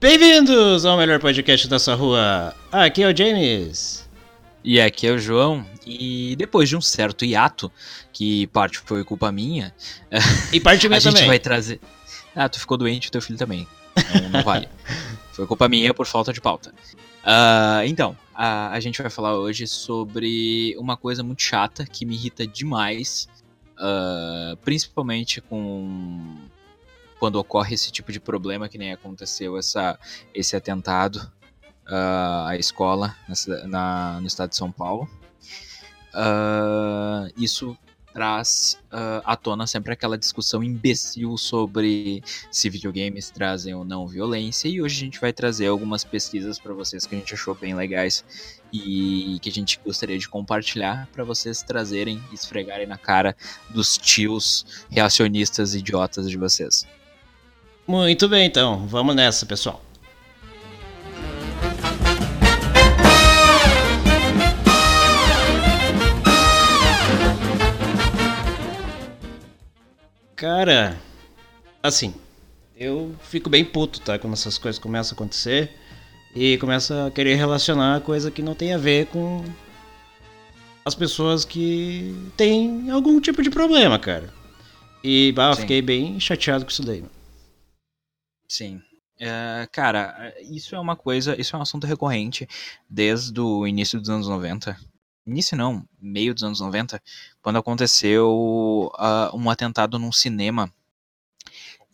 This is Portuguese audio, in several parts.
Bem-vindos ao melhor podcast da sua rua. Aqui é o James. E aqui é o João. E depois de um certo hiato, que parte foi culpa minha, E parte minha a gente também. vai trazer. Ah, tu ficou doente, o teu filho também. Não, não vale. foi culpa minha por falta de pauta. Ah, então, a, a gente vai falar hoje sobre uma coisa muito chata que me irrita demais, ah, principalmente com quando ocorre esse tipo de problema que nem aconteceu essa, esse atentado ah, à escola na, na- no estado de São Paulo. Ah, isso traz ah, à tona sempre aquela discussão imbecil sobre se videogames trazem ou não violência e hoje a gente vai trazer algumas pesquisas para vocês que a gente achou bem legais e que a gente gostaria de compartilhar para vocês trazerem e esfregarem na cara dos tios reacionistas idiotas de vocês. Muito bem, então. Vamos nessa, pessoal. Cara, assim, eu fico bem puto, tá? Quando essas coisas começam a acontecer e começa a querer relacionar coisa que não tem a ver com as pessoas que têm algum tipo de problema, cara. E, bah, fiquei bem chateado com isso daí. mano. Sim. É, cara, isso é uma coisa, isso é um assunto recorrente desde o início dos anos 90. Início não, meio dos anos 90, quando aconteceu ah, um atentado num cinema.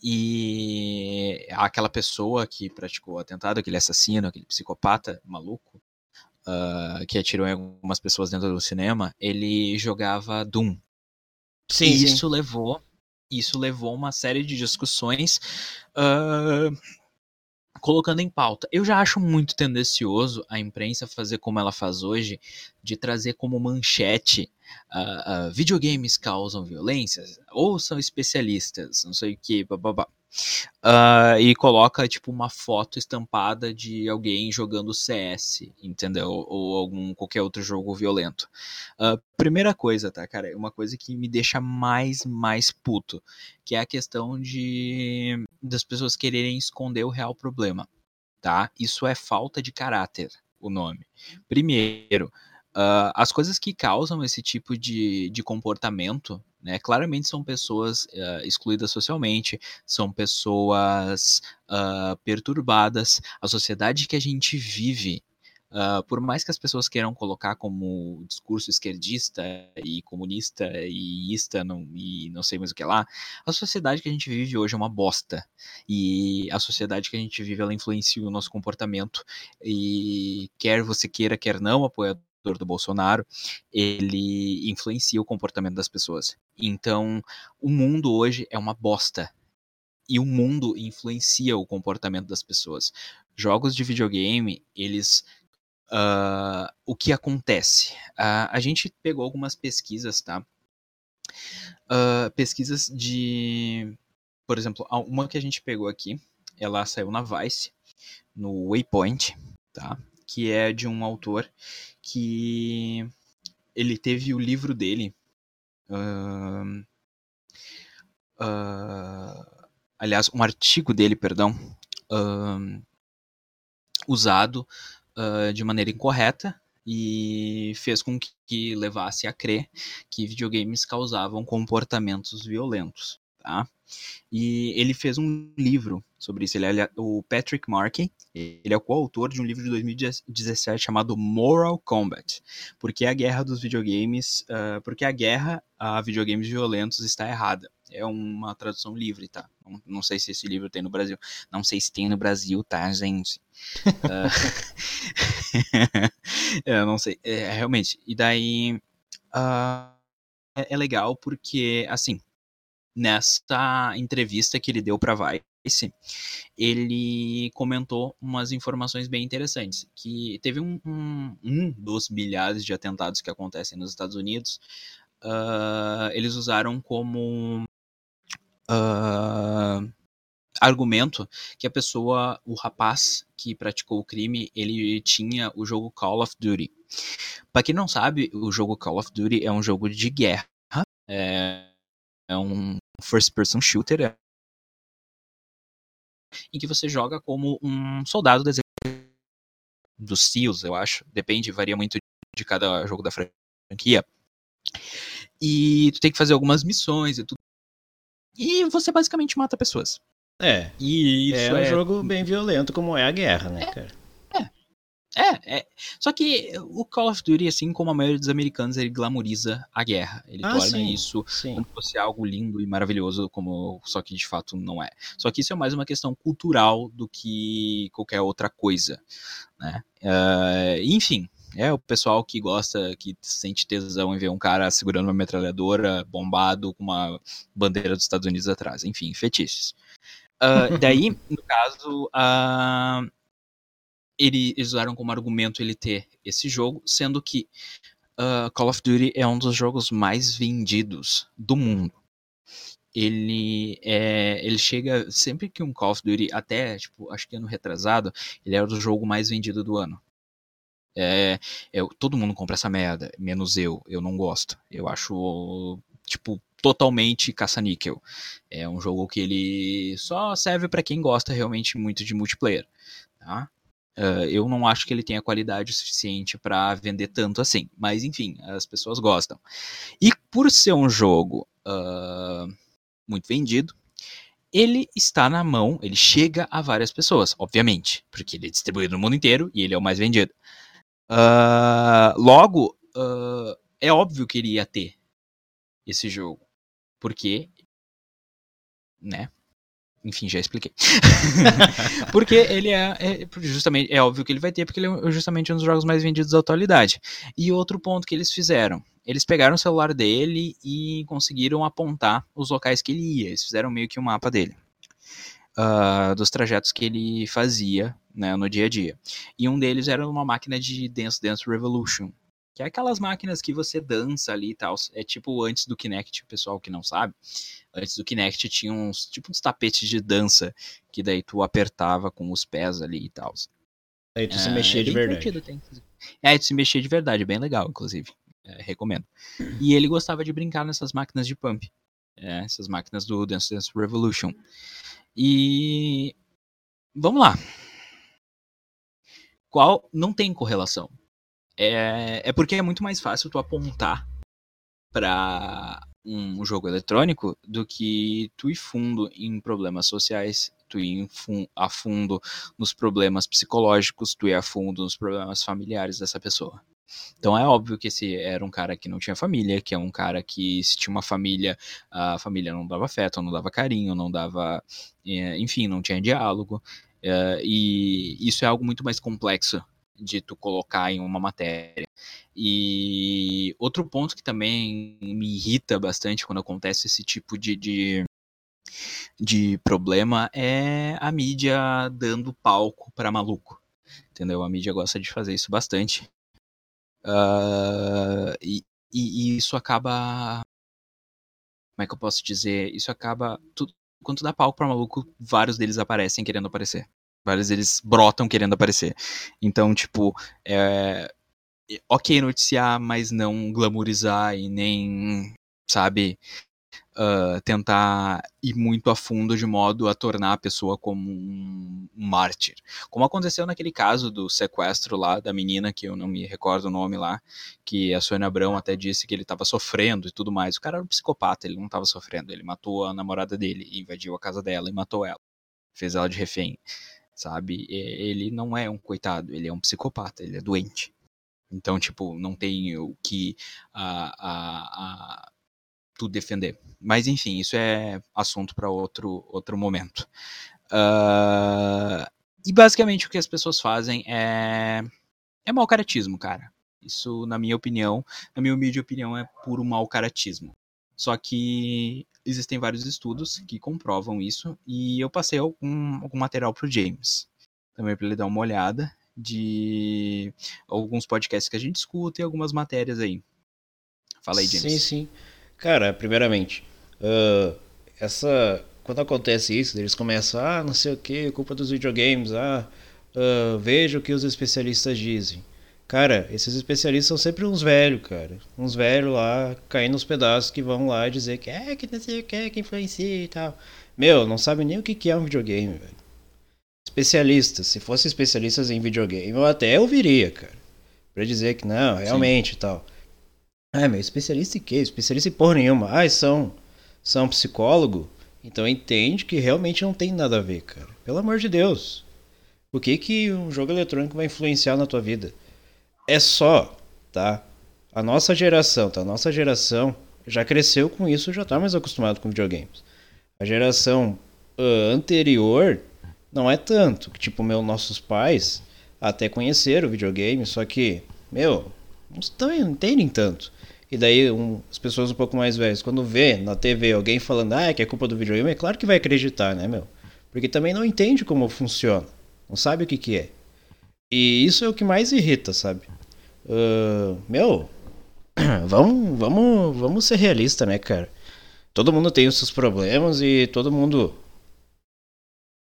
E aquela pessoa que praticou o atentado, aquele assassino, aquele psicopata maluco, ah, que atirou em algumas pessoas dentro do cinema, ele jogava Doom. Sim, e sim. isso levou isso levou uma série de discussões ah, colocando em pauta. Eu já acho muito tendencioso a imprensa fazer como ela faz hoje, de trazer como manchete ah, ah, videogames causam violência, ou são especialistas, não sei o que, bababá. Ah, e coloca tipo uma foto estampada de alguém jogando CS, entendeu? Ou algum qualquer outro jogo violento. Ah, primeira coisa, tá, cara? Uma coisa que me deixa mais, mais puto, que é a questão de das pessoas quererem esconder o real problema, tá? Isso é falta de caráter, o nome. Primeiro, ah, as coisas que causam esse tipo de, de comportamento, né? Claramente são pessoas ah, excluídas socialmente, são pessoas ah, perturbadas. A sociedade que a gente vive Uh, por mais que as pessoas queiram colocar como discurso esquerdista e comunista e ista não, e não sei mais o que lá, a sociedade que a gente vive hoje é uma bosta. E a sociedade que a gente vive, ela influencia o nosso comportamento. E quer você queira, quer não, apoiador do Bolsonaro, ele influencia o comportamento das pessoas. Então, o mundo hoje é uma bosta. E o mundo influencia o comportamento das pessoas. Jogos de videogame, eles Uh, o que acontece? Uh, a gente pegou algumas pesquisas, tá? Uh, pesquisas de. Por exemplo, uma que a gente pegou aqui, ela saiu na Vice, no Waypoint, tá? Que é de um autor que ele teve o livro dele. ahn, ah, aliás, um artigo dele, perdão, ahn, usado ah, de maneira incorreta e fez com que levasse a crer que videogames causavam comportamentos violentos, tá? E ele fez um livro sobre isso. Ele é o Patrick Markey. Ele é o coautor de um livro de 2017 chamado Moral Combat, porque a guerra dos videogames, ah, porque a guerra a videogames violentos está errada. É uma tradução livre, tá? Não, não sei se esse livro tem no Brasil. Não sei se tem no Brasil, tá, gente? Ah, eu não sei. É, realmente. E daí. ah, é, é legal porque, assim, nessa entrevista que ele deu pra Vice, ele comentou umas informações bem interessantes. Que teve um, um, um dos milhares de atentados que acontecem nos Estados Unidos. ah, eles usaram como ah, argumento que a pessoa, o rapaz que praticou o crime, ele tinha o jogo Call of Duty. Pra quem não sabe, o jogo Call of Duty é um jogo de guerra, é, é um first person shooter, em que você joga como um soldado do exército dos SEALs, eu acho. Depende, varia muito de cada jogo da franquia. E tu tem que fazer algumas missões e tudo. E você basicamente mata pessoas. É. E é isso um é jogo bem violento, como é a guerra, né, cara? É, é. Só que o Call of Duty, assim como a maioria dos americanos, ele glamoriza a guerra. Ele Ah, torna sim, isso Sim. como se fosse algo lindo e maravilhoso, como só que de fato não é. Só que isso é mais uma questão cultural do que qualquer outra coisa, né? Eh, enfim, é o pessoal que gosta, que sente tesão em ver um cara segurando uma metralhadora, bombado, com uma bandeira dos Estados Unidos atrás. Enfim, fetiches. Ah, daí, no caso, ah, ele, eles usaram como argumento ele ter esse jogo, sendo que ah, Call of Duty é um dos jogos mais vendidos do mundo. Ele é, ele chega sempre que um Call of Duty até tipo acho que ano retrasado ele era o jogo mais vendido do ano. É, eu, todo mundo compra essa merda, menos eu. Eu não gosto. Eu acho tipo totalmente caça-níquel. É um jogo que ele só serve pra quem gosta realmente muito de multiplayer, tá? Ah, eu não acho que ele tenha qualidade suficiente pra vender tanto assim, mas enfim, as pessoas gostam. E por ser um jogo ah, muito vendido, ele está na mão, ele chega a várias pessoas, obviamente, porque ele é distribuído no mundo inteiro e ele é o mais vendido. Ah, logo, é óbvio que ele ia ter esse jogo, porque, né? Enfim, já expliquei. porque ele é, é- justamente é óbvio que ele vai ter porque ele é justamente um dos jogos mais vendidos da atualidade. E outro ponto que eles fizeram, eles pegaram o celular dele e conseguiram apontar os locais que ele ia. Eles fizeram meio que um mapa dele. ah, dos trajetos que ele fazia né, no dia a dia. E um deles era uma máquina de Dance Dance Revolution. Que é aquelas máquinas que você dança ali e tal. É tipo antes do Kinect, o pessoal que não sabe. Antes do Kinect tinha uns tipo uns tapetes de dança que daí tu apertava com os pés ali e tal. Aí tu se É, mexia é de verdade. tem. É, de se mexer de verdade, bem legal, inclusive. É, recomendo. E ele gostava de brincar nessas máquinas de pump. É, essas máquinas do Dance Dance Revolution. E. Vamos lá. Qual. Não tem correlação. É, é porque é muito mais fácil tu apontar para um jogo eletrônico do que tu ir fundo em problemas sociais, tu ir a fundo nos problemas psicológicos, tu ir a fundo nos problemas familiares dessa pessoa. Então é óbvio que esse era um cara que não tinha família, que é um cara que se tinha uma família, a família não dava afeto, não dava carinho, não dava, eh, enfim, não tinha diálogo. Eh, e isso é algo muito mais complexo de tu colocar em uma matéria. E outro ponto que também me irrita bastante quando acontece esse tipo de, de, de problema é a mídia dando palco para maluco. Entendeu? A mídia gosta de fazer isso bastante. E, e- e isso acaba. Como é que eu posso dizer? Isso acaba. Tu, quando tu dá palco pra maluco, vários deles aparecem querendo aparecer. Vários deles brotam querendo aparecer. Então, tipo, é. Ok noticiar, mas não glamourizar e nem, sabe, ah, tentar ir muito a fundo de modo a tornar a pessoa como um, um mártir. Como aconteceu naquele caso do sequestro lá da menina, que eu não me recordo o nome lá, que a Sônia Abrão até disse que ele estava sofrendo e tudo mais. O cara era um psicopata, ele não estava sofrendo. Ele matou a namorada dele, invadiu a casa dela e matou ela. Fez ela de refém, sabe? Ele não é um coitado, ele é um psicopata, ele é doente. Então, tipo, não tem o que a, a, a, tu defender. Mas, enfim, isso é assunto para outro, outro momento. Ah, e basicamente o que as pessoas fazem é, é mau caratismo, cara. Isso, na minha opinião, na minha humilde opinião, é puro mau caratismo. Só que existem vários estudos que comprovam isso e eu passei algum, algum material pro James. Também para ele dar uma olhada de alguns podcasts que a gente escuta e algumas matérias aí. Fala aí, James. Sim, sim. Cara, primeiramente, ah, essa. Quando acontece isso, eles começam, ah, não sei o que, culpa dos videogames, ah, ah, veja o que os especialistas dizem. Cara, esses especialistas são sempre uns velhos, cara. Uns velhos lá, caindo nos pedaços, que vão lá dizer que é, que não sei o que, que influencia e tal. Meu, não sabe nem o que que é um videogame, velho. especialistas. Se fossem especialistas em videogame, eu até ouviria, cara. Pra dizer que não, realmente e tal. Ah, meu, especialista em quê? Especialista em porra nenhuma. Ah, são, são psicólogo? Então entende que realmente não tem nada a ver, cara. Pelo amor de Deus. O que que um jogo eletrônico vai influenciar na tua vida? É só, tá? A nossa geração, tá? A nossa geração já cresceu com isso, já tá mais acostumado com videogames. A geração uh, anterior não é tanto. Tipo, meu, nossos pais até conheceram o videogame, só que, meu, não entendem tanto. E daí um, as pessoas um pouco mais velhas, quando vê na TV alguém falando, ah, que é culpa do videogame, é claro que vai acreditar, né, meu? Porque também não entende como funciona. Não sabe o que, que é. E isso é o que mais irrita, sabe? Uh, meu, vamos, vamos, vamos ser realista, né, cara? Todo mundo tem os seus problemas e todo mundo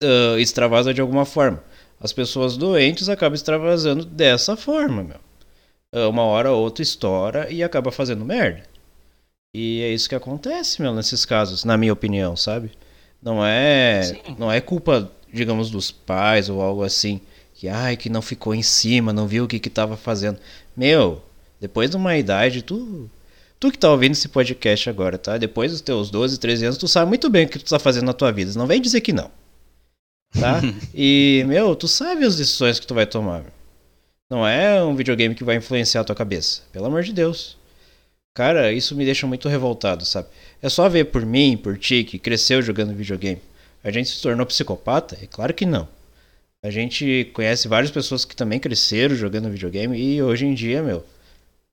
uh, extravasa de alguma forma. As pessoas doentes acabam extravasando dessa forma, meu. Uh, uma hora ou outra estoura e acaba fazendo merda. E é isso que acontece, meu, nesses casos, na minha opinião, sabe? Não é, não é culpa, digamos, dos pais ou algo assim, que ai que não ficou em cima, não viu o que que tava fazendo. Meu, depois de uma idade, tu tu que tá ouvindo esse podcast agora, tá? Depois dos teus 12, 13 anos, tu sabe muito bem o que tu tá fazendo na tua vida. Não vem dizer que não tá? e, meu, tu sabe as decisões que tu vai tomar. Não é um videogame que vai influenciar a tua cabeça. Pelo amor de Deus. Cara, isso me deixa muito revoltado, sabe? É só ver por mim, por ti, que cresceu jogando videogame. A gente se tornou psicopata? É claro que não. A gente conhece várias pessoas que também cresceram jogando videogame e hoje em dia, meu,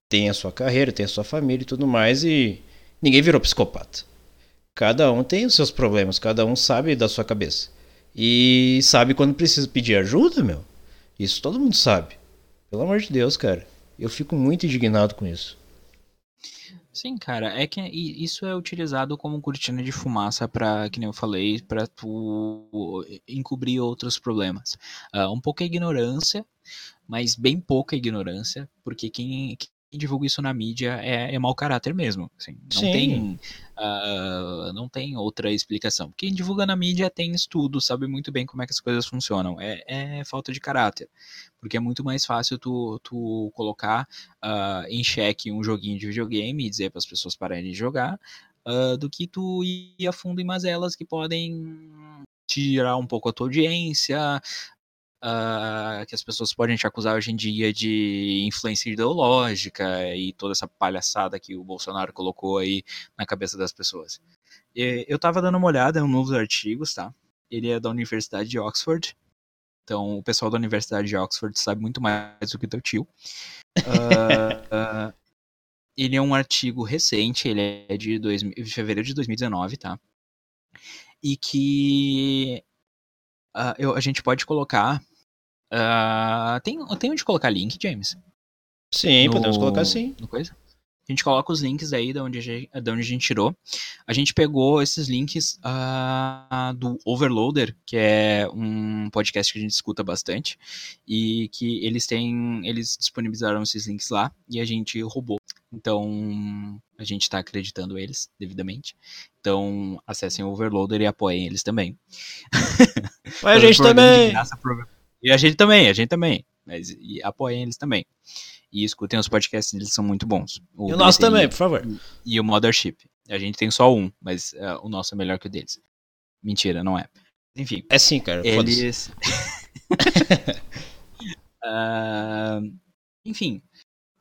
tem a sua carreira, tem a sua família e tudo mais e ninguém virou psicopata. Cada um tem os seus problemas, cada um sabe da sua cabeça. E sabe quando precisa pedir ajuda, meu? Isso todo mundo sabe. Pelo amor de Deus, cara. Eu fico muito indignado com isso. Sim, cara, é que isso é utilizado como cortina de fumaça para, que nem eu falei, para tu encobrir outros problemas. Uh, um pouco a ignorância, mas bem pouca ignorância, porque quem, quem divulga isso na mídia é, é mau caráter mesmo. Assim, não Sim. tem uh, não tem outra explicação. Quem divulga na mídia tem estudo, sabe muito bem como é que as coisas funcionam. É, é falta de caráter. Porque é muito mais fácil tu, tu colocar uh, em xeque um joguinho de videogame e dizer para as pessoas pararem de jogar, uh, do que tu ir a fundo em mazelas que podem tirar um pouco a tua audiência, uh, que as pessoas podem te acusar hoje em dia de influência ideológica e toda essa palhaçada que o Bolsonaro colocou aí na cabeça das pessoas. E, eu tava dando uma olhada em novos artigos, tá? Ele é da Universidade de Oxford. Então, o pessoal da Universidade de Oxford sabe muito mais do que teu tio. Uh, uh, ele é um artigo recente, ele é de, dois, de fevereiro de 2019, tá? E que uh, eu, a gente pode colocar Uh, tem, tem onde colocar link, James? Sim, no, podemos colocar sim. No coisa? A gente coloca os links aí de onde, de onde a gente tirou. A gente pegou esses links uh, do Overloader, que é um podcast que a gente escuta bastante, e que eles têm. Eles disponibilizaram esses links lá e a gente roubou. Então, a gente está acreditando eles devidamente. Então, acessem o Overloader e apoiem eles também. A gente também! Graça, e a gente também, a gente também. Mas e apoiem eles também. E escutem os podcasts, eles são muito bons. O e o nosso também, por favor. E o Mothership. A gente tem só um, mas uh, o nosso é melhor que o deles. Mentira, não é. Enfim. É sim, cara. Eles. uh, enfim.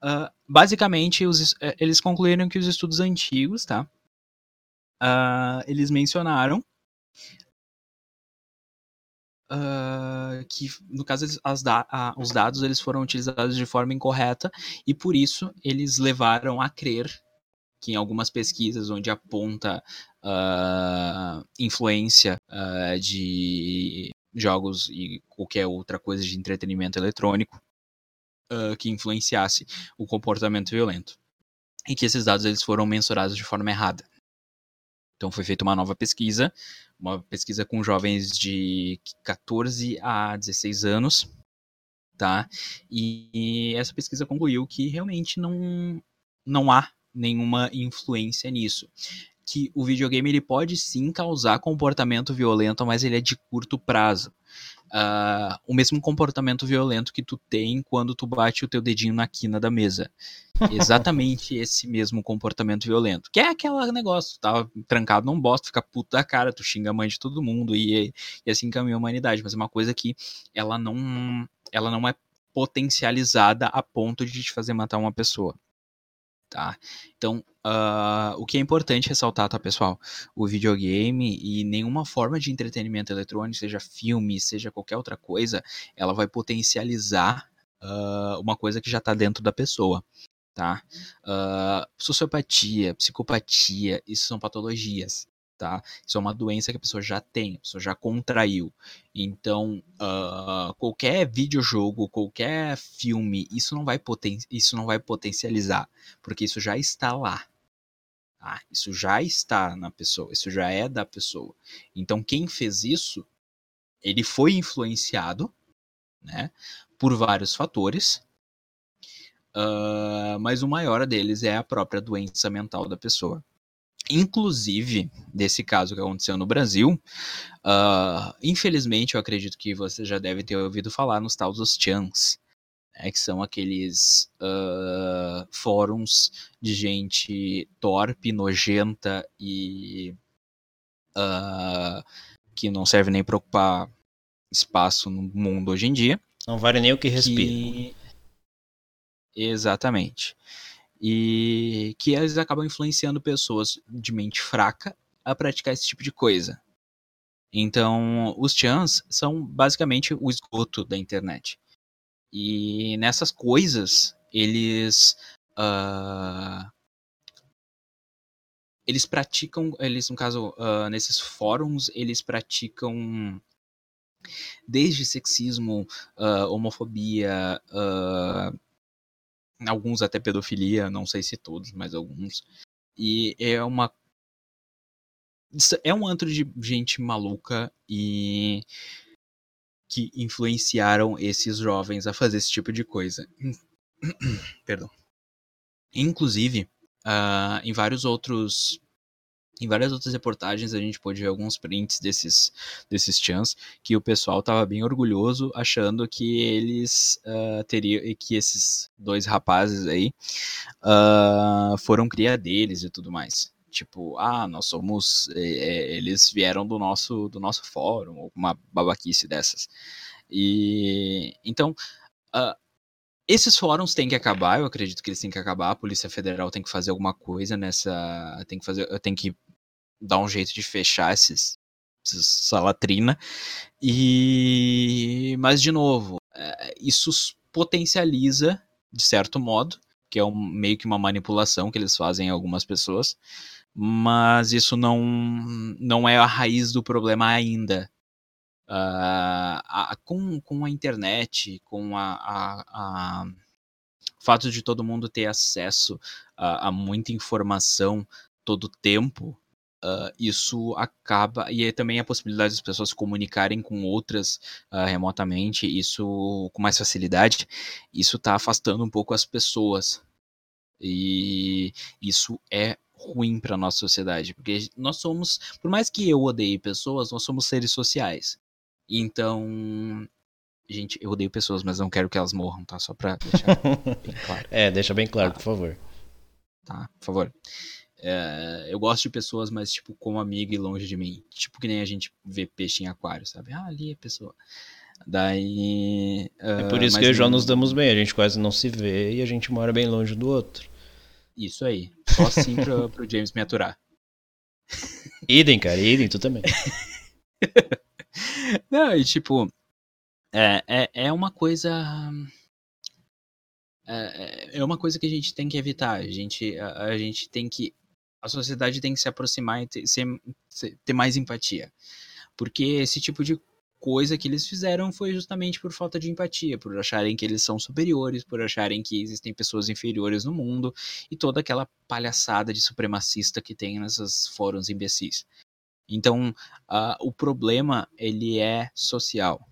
Uh, basicamente, os, eles concluíram que os estudos antigos, tá? eles mencionaram Uh, que no caso da a, os dados eles foram utilizados de forma incorreta e por isso eles levaram a crer que em algumas pesquisas onde aponta uh, influência uh, de jogos e qualquer outra coisa de entretenimento eletrônico que influenciasse o comportamento violento e que esses dados eles foram mensurados de forma errada. Então foi feita uma nova pesquisa uma pesquisa com jovens de 14 a 16 anos, tá? E essa pesquisa concluiu que realmente não, não há nenhuma influência nisso. Que o videogame ele pode sim causar comportamento violento, mas ele é de curto prazo. Uh, o mesmo comportamento violento que tu tem quando tu bate o teu dedinho na quina da mesa. Exatamente esse mesmo comportamento violento. Que é aquele negócio, tá trancado num bosta, fica puto da cara, tu xinga a mãe de todo mundo e, e assim caminha a humanidade. Mas é uma coisa que ela não, ela não é potencializada a ponto de te fazer matar uma pessoa tá? Então, uh, o que é importante ressaltar, tá, pessoal? O videogame e nenhuma forma de entretenimento eletrônico, seja filme, seja qualquer outra coisa, ela vai potencializar uh, uma coisa que já está dentro da pessoa, tá? Uh, sociopatia, psicopatia, isso são patologias, tá? Isso é uma doença que a pessoa já tem, a pessoa já contraiu. Então, uh, qualquer videojogo, qualquer filme, isso não vai poten isso não vai potencializar, porque isso já está lá. Tá? Isso já está na pessoa, isso já é da pessoa. Então, quem fez isso, ele foi influenciado, né, por vários fatores. Uh, mas o maior deles é a própria doença mental da pessoa. Inclusive, desse caso que aconteceu no Brasil, uh, infelizmente eu acredito que você já deve ter ouvido falar nos tal dos chans, né, que são aqueles uh, fóruns de gente torpe, nojenta e uh, que não serve nem para ocupar espaço no mundo hoje em dia. Não vale nem o que respira. Que... Exatamente e que eles acabam influenciando pessoas de mente fraca a praticar esse tipo de coisa. Então, os chans são basicamente o esgoto da internet. E nessas coisas, eles. Uh, eles praticam. Eles, no caso, uh, nesses fóruns, eles praticam. Desde sexismo, uh, homofobia, alguns até pedofilia, não sei se todos, mas alguns. E é uma é um antro de gente maluca e que influenciaram esses jovens a fazer esse tipo de coisa. Perdão. Inclusive, uh, em vários outros em várias outras reportagens a gente pôde ver alguns prints desses, desses chans que o pessoal tava bem orgulhoso, achando que eles uh, teriam, que esses dois rapazes aí uh, foram cria deles e tudo mais. Tipo, ah, nós somos. É, eles vieram do nosso, do nosso fórum, alguma babaquice dessas. E então. Uh, esses fóruns têm que acabar, eu acredito que eles têm que acabar. A Polícia Federal tem que fazer alguma coisa nessa. Tem que fazer. Tem que dar um jeito de fechar esses, essa latrina. E. Mas, de novo, é, isso potencializa, de certo modo, que é um, meio que uma manipulação que eles fazem em algumas pessoas, mas isso não, não é a raiz do problema ainda. Uh, a, com, com a internet, com a, a, a fato de todo mundo ter acesso a, a muita informação todo tempo, Uh, isso acaba. E também a possibilidade das pessoas se comunicarem com outras uh, remotamente, isso com mais facilidade, isso está afastando um pouco as pessoas. E isso é ruim para nossa sociedade, porque nós somos, por mais que eu odeie pessoas, nós somos seres sociais. Então, gente, eu odeio pessoas, mas não quero que elas morram, tá? Só pra deixar bem claro. É, deixa bem claro, tá. por favor. Tá, por favor. É, eu gosto de pessoas, mas, tipo, como amiga e longe de mim. Tipo, que nem a gente vê peixe em aquário, sabe? Ah, ali é pessoa. Daí. Uh, é por isso que eu e o João nos damos bem. A gente quase não se vê e a gente mora bem longe do outro. Isso aí. Só assim pro, pro James me aturar. Idem, cara, idem, tu também. não, e tipo. É, é, é uma coisa é, é uma coisa que a gente tem que evitar. A gente, a, a, gente tem que a sociedade tem que se aproximar e ter, ser, ter mais empatia. Porque esse tipo de coisa que eles fizeram foi justamente por falta de empatia, por acharem que eles são superiores, por acharem que existem pessoas inferiores no mundo e toda aquela palhaçada de supremacista que tem nesses fóruns imbecis. Então, uh, o problema ele é social.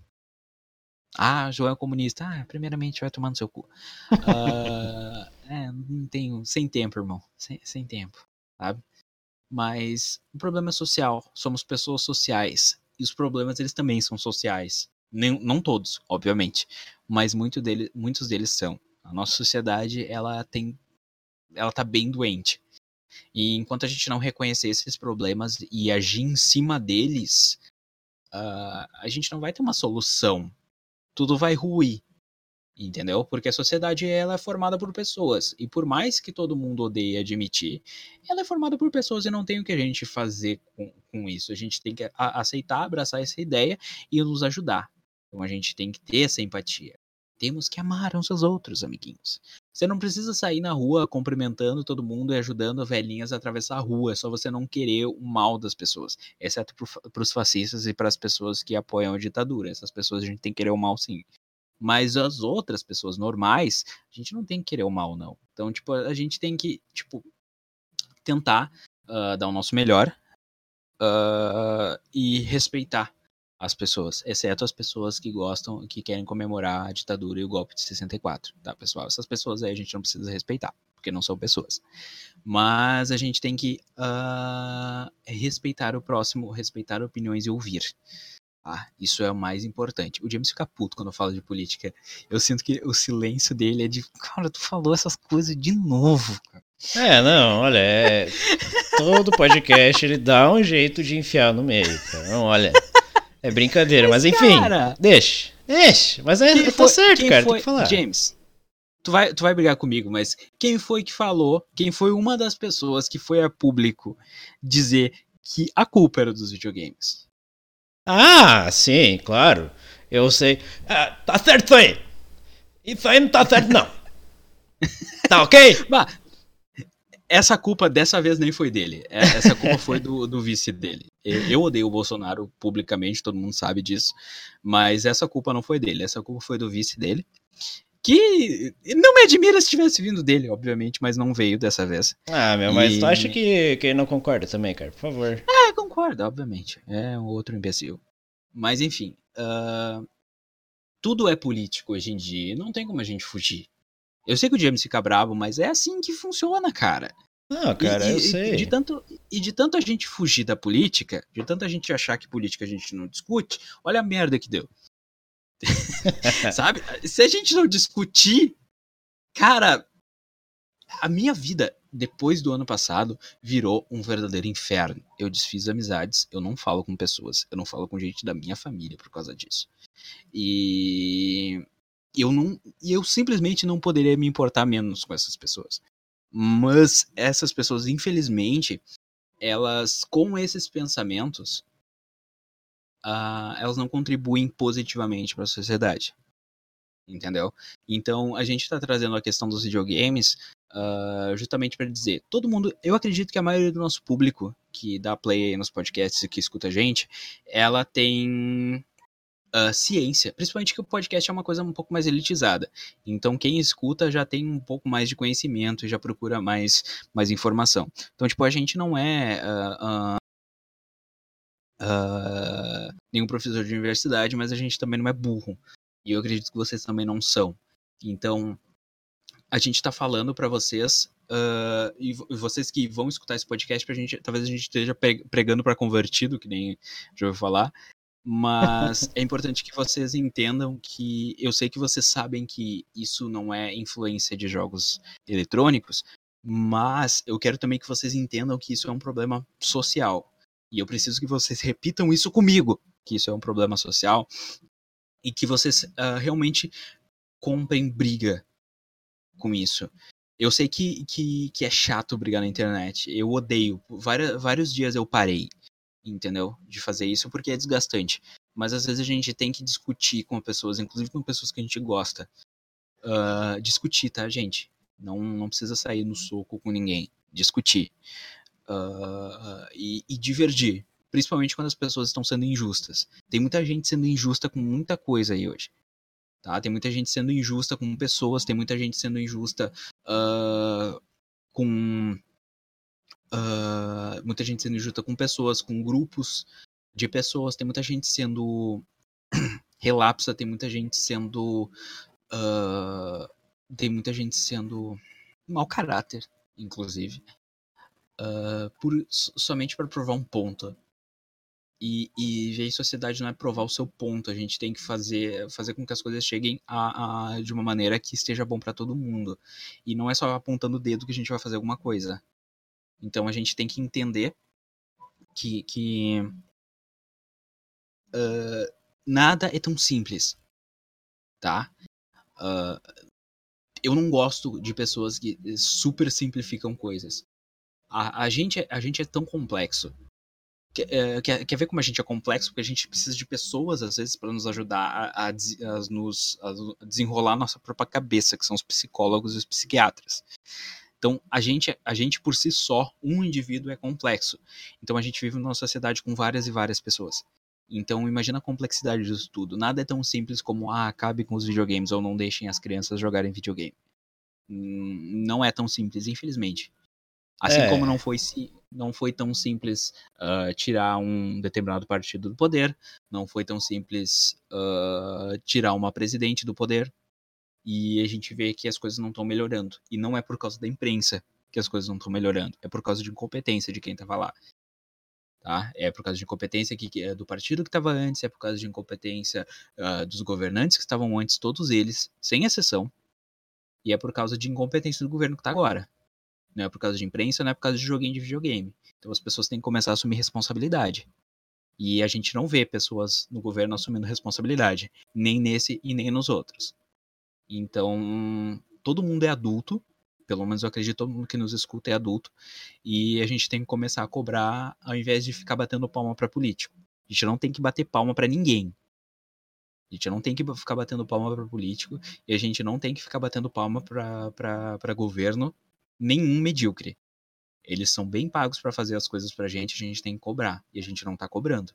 Ah, João é comunista. Ah, primeiramente vai tomar no seu cu. uh, é, não tenho, sem tempo, irmão. Sem, sem tempo sabe? Mas o problema é social. Somos pessoas sociais. E os problemas, eles também são sociais. Nem, não todos, obviamente. Mas muito dele, muitos deles são. A nossa sociedade, ela tem. Ela tá bem doente. E enquanto a gente não reconhecer esses problemas e agir em cima deles, uh, a gente não vai ter uma solução. Tudo vai ruir. Entendeu? Porque a sociedade ela é formada por pessoas. E por mais que todo mundo odeie admitir, ela é formada por pessoas e não tem o que a gente fazer com, com isso. A gente tem que aceitar, abraçar essa ideia e nos ajudar. Então a gente tem que ter essa empatia. Temos que amar uns aos outros, amiguinhos. Você não precisa sair na rua cumprimentando todo mundo e ajudando velhinhas a atravessar a rua. É só você não querer o mal das pessoas. Exceto para os fascistas e para as pessoas que apoiam a ditadura. Essas pessoas a gente tem que querer o mal sim. Mas as outras pessoas normais, a gente não tem que querer o mal, não. Então, tipo, a gente tem que, tipo, tentar uh, dar o nosso melhor uh, e respeitar as pessoas, exceto as pessoas que gostam, que querem comemorar a ditadura e o golpe de 64, tá, pessoal? Essas pessoas aí a gente não precisa respeitar, porque não são pessoas. Mas a gente tem que uh, respeitar o próximo, respeitar opiniões e ouvir. Ah, isso é o mais importante. O James fica puto quando eu falo de política. Eu sinto que o silêncio dele é de. Cara, tu falou essas coisas de novo. É, não, olha, é... todo podcast ele dá um jeito de enfiar no meio. Então, olha. É brincadeira, mas, mas enfim, cara, deixa. Deixa, mas é, tá foi, certo, cara, foi, tem que falar. James, tu vai, tu vai brigar comigo, mas quem foi que falou, quem foi uma das pessoas que foi a público dizer que a culpa era dos videogames? Ah, sim, claro. Eu sei. Ah, tá certo isso aí. Isso aí não tá certo, não. tá ok? Bah, essa culpa dessa vez nem foi dele. É, essa culpa foi do, do vice dele. Eu odeio o Bolsonaro publicamente, todo mundo sabe disso. Mas essa culpa não foi dele. Essa culpa foi do vice dele. Que não me admira se tivesse vindo dele, obviamente, mas não veio dessa vez. Ah, meu, mas e... tu acha que, que ele não concorda também, cara? Por favor. É, concorda, obviamente. É um outro imbecil. Mas enfim. Uh... Tudo é político hoje em dia. Não tem como a gente fugir. Eu sei que o James fica bravo, mas é assim que funciona, cara. Não, cara, e, eu sei. E de, tanto, e de tanto a gente fugir da política, de tanto a gente achar que política a gente não discute, olha a merda que deu. Sabe? Se a gente não discutir, cara, a minha vida depois do ano passado virou um verdadeiro inferno. Eu desfiz amizades, eu não falo com pessoas, eu não falo com gente da minha família por causa disso. E eu não eu simplesmente não poderia me importar menos com essas pessoas. Mas essas pessoas, infelizmente, elas com esses pensamentos, uh, elas não contribuem positivamente para a sociedade. Entendeu? Então a gente está trazendo a questão dos videogames uh, justamente para dizer, todo mundo, eu acredito que a maioria do nosso público que dá play nos podcasts e que escuta a gente, ela tem uh, ciência, principalmente que o podcast é uma coisa um pouco mais elitizada. Então quem escuta já tem um pouco mais de conhecimento e já procura mais, mais informação. Então, tipo, a gente não é uh, uh, nenhum professor de universidade, mas a gente também não é burro. E eu acredito que vocês também não são. Então, a gente está falando para vocês Uh, e vocês que vão escutar esse podcast, pra gente, talvez a gente esteja pregando para convertido, que nem já ouviu falar, mas é importante que vocês entendam que eu sei que vocês sabem que isso não é influência de jogos eletrônicos, mas eu quero também que vocês entendam que isso é um problema social. E eu preciso que vocês repitam isso comigo, que isso é um problema social e que vocês uh, realmente comprem briga com isso. Eu sei que, que, que é chato brigar na internet. Eu odeio. Vários, vários dias eu parei entendeu? De fazer isso porque é desgastante. Mas às vezes a gente tem que discutir com pessoas, inclusive com pessoas que a gente gosta. Uh, discutir, tá, gente? Não, não precisa sair no soco com ninguém. Discutir. Uh, e, e divergir. Principalmente quando as pessoas estão sendo injustas. Tem muita gente sendo injusta com muita coisa aí hoje. Tá? Tem muita gente sendo injusta com pessoas, tem muita gente sendo injusta uh, com uh, muita gente sendo injusta com pessoas, com grupos de pessoas, tem muita gente sendo relapsa, tem muita gente sendo. Uh, tem muita gente sendo mau caráter, inclusive. uh, por, somente para provar um ponto. E, e a sociedade não é provar o seu ponto, a gente tem que fazer, fazer com que as coisas cheguem a, a de uma maneira que esteja bom para todo mundo. E não é só apontando o dedo que a gente vai fazer alguma coisa. Então a gente tem que entender que, que uh, nada é tão simples, tá? Uh, eu não gosto de pessoas que super simplificam coisas. A, a, gente, a gente é tão complexo. Quer, é, quer, quer ver como a gente é complexo? Porque a gente precisa de pessoas, às vezes, para nos ajudar a, a, a, nos, a desenrolar nossa própria cabeça, que são os psicólogos e os psiquiatras. Então, a gente, a gente por si só, um indivíduo é complexo. Então, a gente vive numa sociedade com várias e várias pessoas. Então, imagina a complexidade disso tudo. Nada é tão simples como, ah, acabe com os videogames ou não deixem as crianças jogarem videogame. Hum, não é tão simples, infelizmente. Assim é. como não foi, não foi tão simples uh, tirar um determinado partido do poder, não foi tão simples uh, tirar uma presidente do poder, e a gente vê que as coisas não estão melhorando. E não é por causa da imprensa que as coisas não estão melhorando, é por causa de incompetência de quem estava lá. Tá? É por causa de incompetência que, que é do partido que estava antes, é por causa de incompetência uh, dos governantes que estavam antes, todos eles, sem exceção. E é por causa de incompetência do governo que está agora. Não é por causa de imprensa, não é por causa de joguinho de videogame. Então as pessoas têm que começar a assumir responsabilidade. E a gente não vê pessoas no governo assumindo responsabilidade, nem nesse e nem nos outros. Então, todo mundo é adulto, pelo menos eu acredito que todo mundo que nos escuta é adulto, e a gente tem que começar a cobrar ao invés de ficar batendo palma para político. A gente não tem que bater palma para ninguém. A gente não tem que ficar batendo palma para político e a gente não tem que ficar batendo palma para governo nenhum medíocre. Eles são bem pagos para fazer as coisas pra gente, a gente tem que cobrar e a gente não tá cobrando.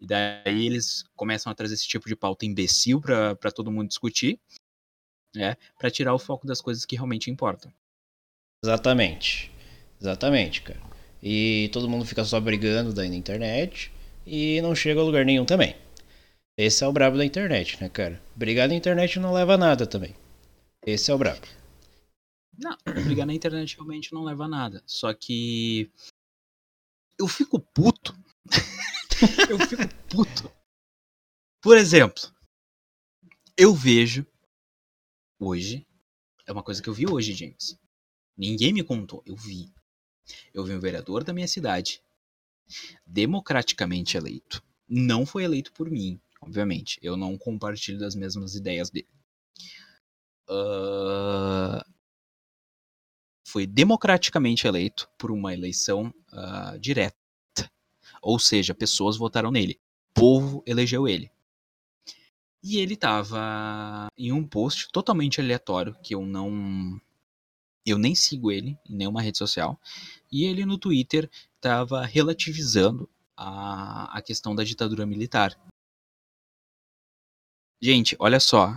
E daí eles começam a trazer esse tipo de pauta imbecil para todo mundo discutir né, para tirar o foco das coisas que realmente importam. Exatamente. Exatamente, cara. E todo mundo fica só brigando daí na internet e não chega a lugar nenhum também. Esse é o brabo da internet, né, cara? Brigar na internet não leva a nada também. Esse é o brabo. Não, brigar na internet realmente não leva a nada. Só que. Eu fico puto. eu fico puto. Por exemplo, eu vejo hoje. É uma coisa que eu vi hoje, James. Ninguém me contou, eu vi. Eu vi um vereador da minha cidade, democraticamente eleito. Não foi eleito por mim, obviamente. Eu não compartilho das mesmas ideias dele. Uh, foi democraticamente eleito por uma eleição uh, direta. Ou seja, pessoas votaram nele. O povo elegeu ele. E ele tava em um post totalmente aleatório, que eu não. Eu nem sigo ele em nenhuma rede social. E ele no Twitter tava relativizando a, a questão da ditadura militar. Gente, olha só.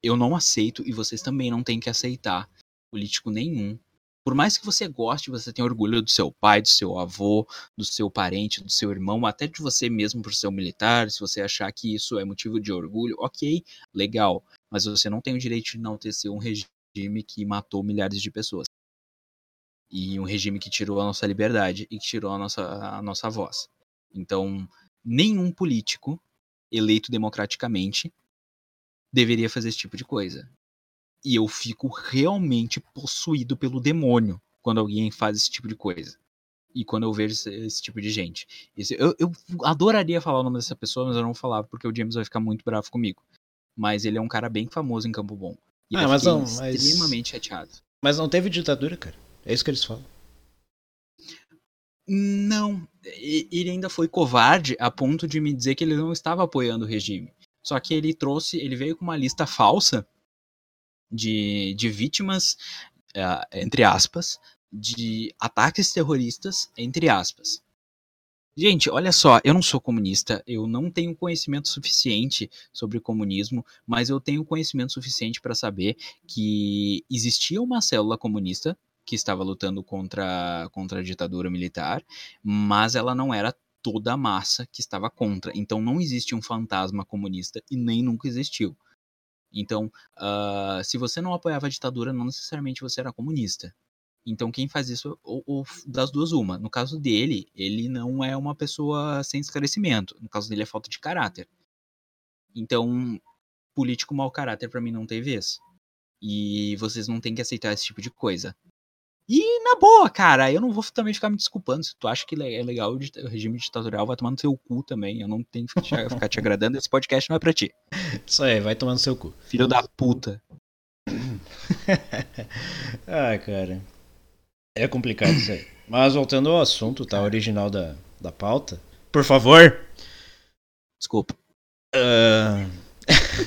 Eu não aceito e vocês também não têm que aceitar político nenhum por mais que você goste, você tenha orgulho do seu pai, do seu avô, do seu parente, do seu irmão, até de você mesmo por ser um militar, se você achar que isso é motivo de orgulho, ok, legal. Mas você não tem o direito de não ter um regime que matou milhares de pessoas. E um regime que tirou a nossa liberdade e que tirou a nossa, a nossa voz. Então, nenhum político eleito democraticamente deveria fazer esse tipo de coisa. E eu fico realmente possuído pelo demônio quando alguém faz esse tipo de coisa. E quando eu vejo esse, esse tipo de gente. Esse, eu, eu, adoraria falar o nome dessa pessoa, mas eu não vou falar porque o James vai ficar muito bravo comigo. Mas ele é um cara bem famoso em Campo Bom. E ah, eu mas não, mas... extremamente chateado. Mas não teve ditadura, cara. É isso que eles falam. Não. Ele ainda foi covarde a ponto de me dizer que ele não estava apoiando o regime. Só que ele trouxe, ele veio com uma lista falsa de, de vítimas, uh, entre aspas, de ataques terroristas, entre aspas. Gente, olha só, eu não sou comunista, eu não tenho conhecimento suficiente sobre comunismo, mas eu tenho conhecimento suficiente para saber que existia uma célula comunista que estava lutando contra, contra a ditadura militar, mas ela não era toda a massa que estava contra. Então não existe um fantasma comunista e nem nunca existiu. Então, uh, se você não apoiava a ditadura, não necessariamente você era comunista. Então quem faz isso, ou, ou, das duas, uma. No caso dele, ele não é uma pessoa sem esclarecimento. No caso dele é falta de caráter. Então, político mau caráter para mim não tem vez. E vocês não têm que aceitar esse tipo de coisa. E na boa, cara, eu não vou também ficar me desculpando. Se tu acha que é legal o regime ditatorial, vai tomar no seu cu também. Eu não tenho que ficar te agradando. Esse podcast não é pra ti. Isso aí, vai tomar no seu cu. Filho da puta. ah, cara. É complicado isso aí. Mas voltando ao assunto, tá? Original da, da pauta. Por favor. Desculpa. Uh...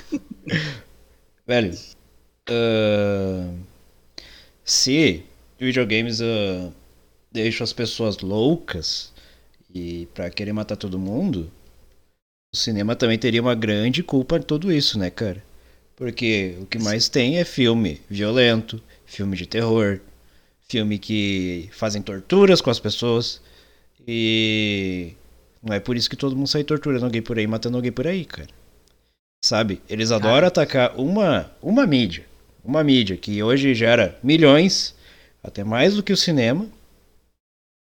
Velho. Uh... Se videogames uh, deixam as pessoas loucas e para querer matar todo mundo, o cinema também teria uma grande culpa em tudo isso, né, cara? Porque o que mais tem é filme violento, filme de terror, filme que fazem torturas com as pessoas. E não é por isso que todo mundo sai torturando alguém por aí, matando alguém por aí, cara. Sabe? Eles adoram atacar uma, uma mídia. Uma mídia que hoje gera milhões, até mais do que o cinema,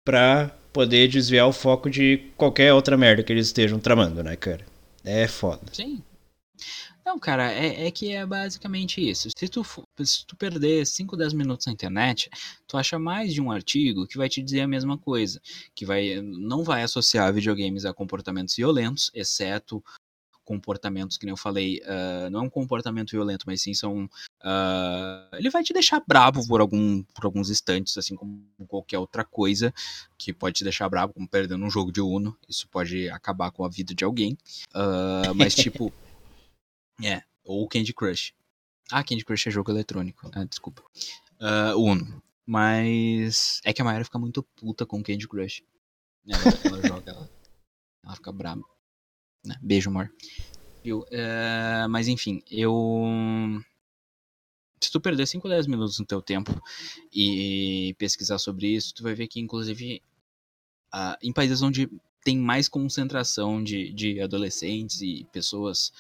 pra poder desviar o foco de qualquer outra merda que eles estejam tramando, né, cara? É foda. Sim. Não, cara, é, é, que é basicamente isso. Se tu, se tu perder 5, 10 minutos na internet, tu acha mais de um artigo que vai te dizer a mesma coisa. Que vai, não vai associar videogames a comportamentos violentos, exceto comportamentos que nem eu falei, uh, não é um comportamento violento, mas sim são. Uh, ele vai te deixar bravo por, algum, por alguns instantes, assim como qualquer outra coisa que pode te deixar bravo, como perdendo um jogo de Uno. Isso pode acabar com a vida de alguém. Uh, mas, tipo. É, ou Candy Crush. Ah, Candy Crush é jogo eletrônico. Ah, desculpa. Uno. Mas é que a Mayra fica muito puta com Candy Crush. Ela, ela joga, ela, ela fica brava. Né? Beijo, amor. Viu? Uh, mas enfim, eu. Se tu perder 5 ou 10 minutos no teu tempo e pesquisar sobre isso, tu vai ver que, inclusive, uh, em países onde tem mais concentração de, de adolescentes e pessoas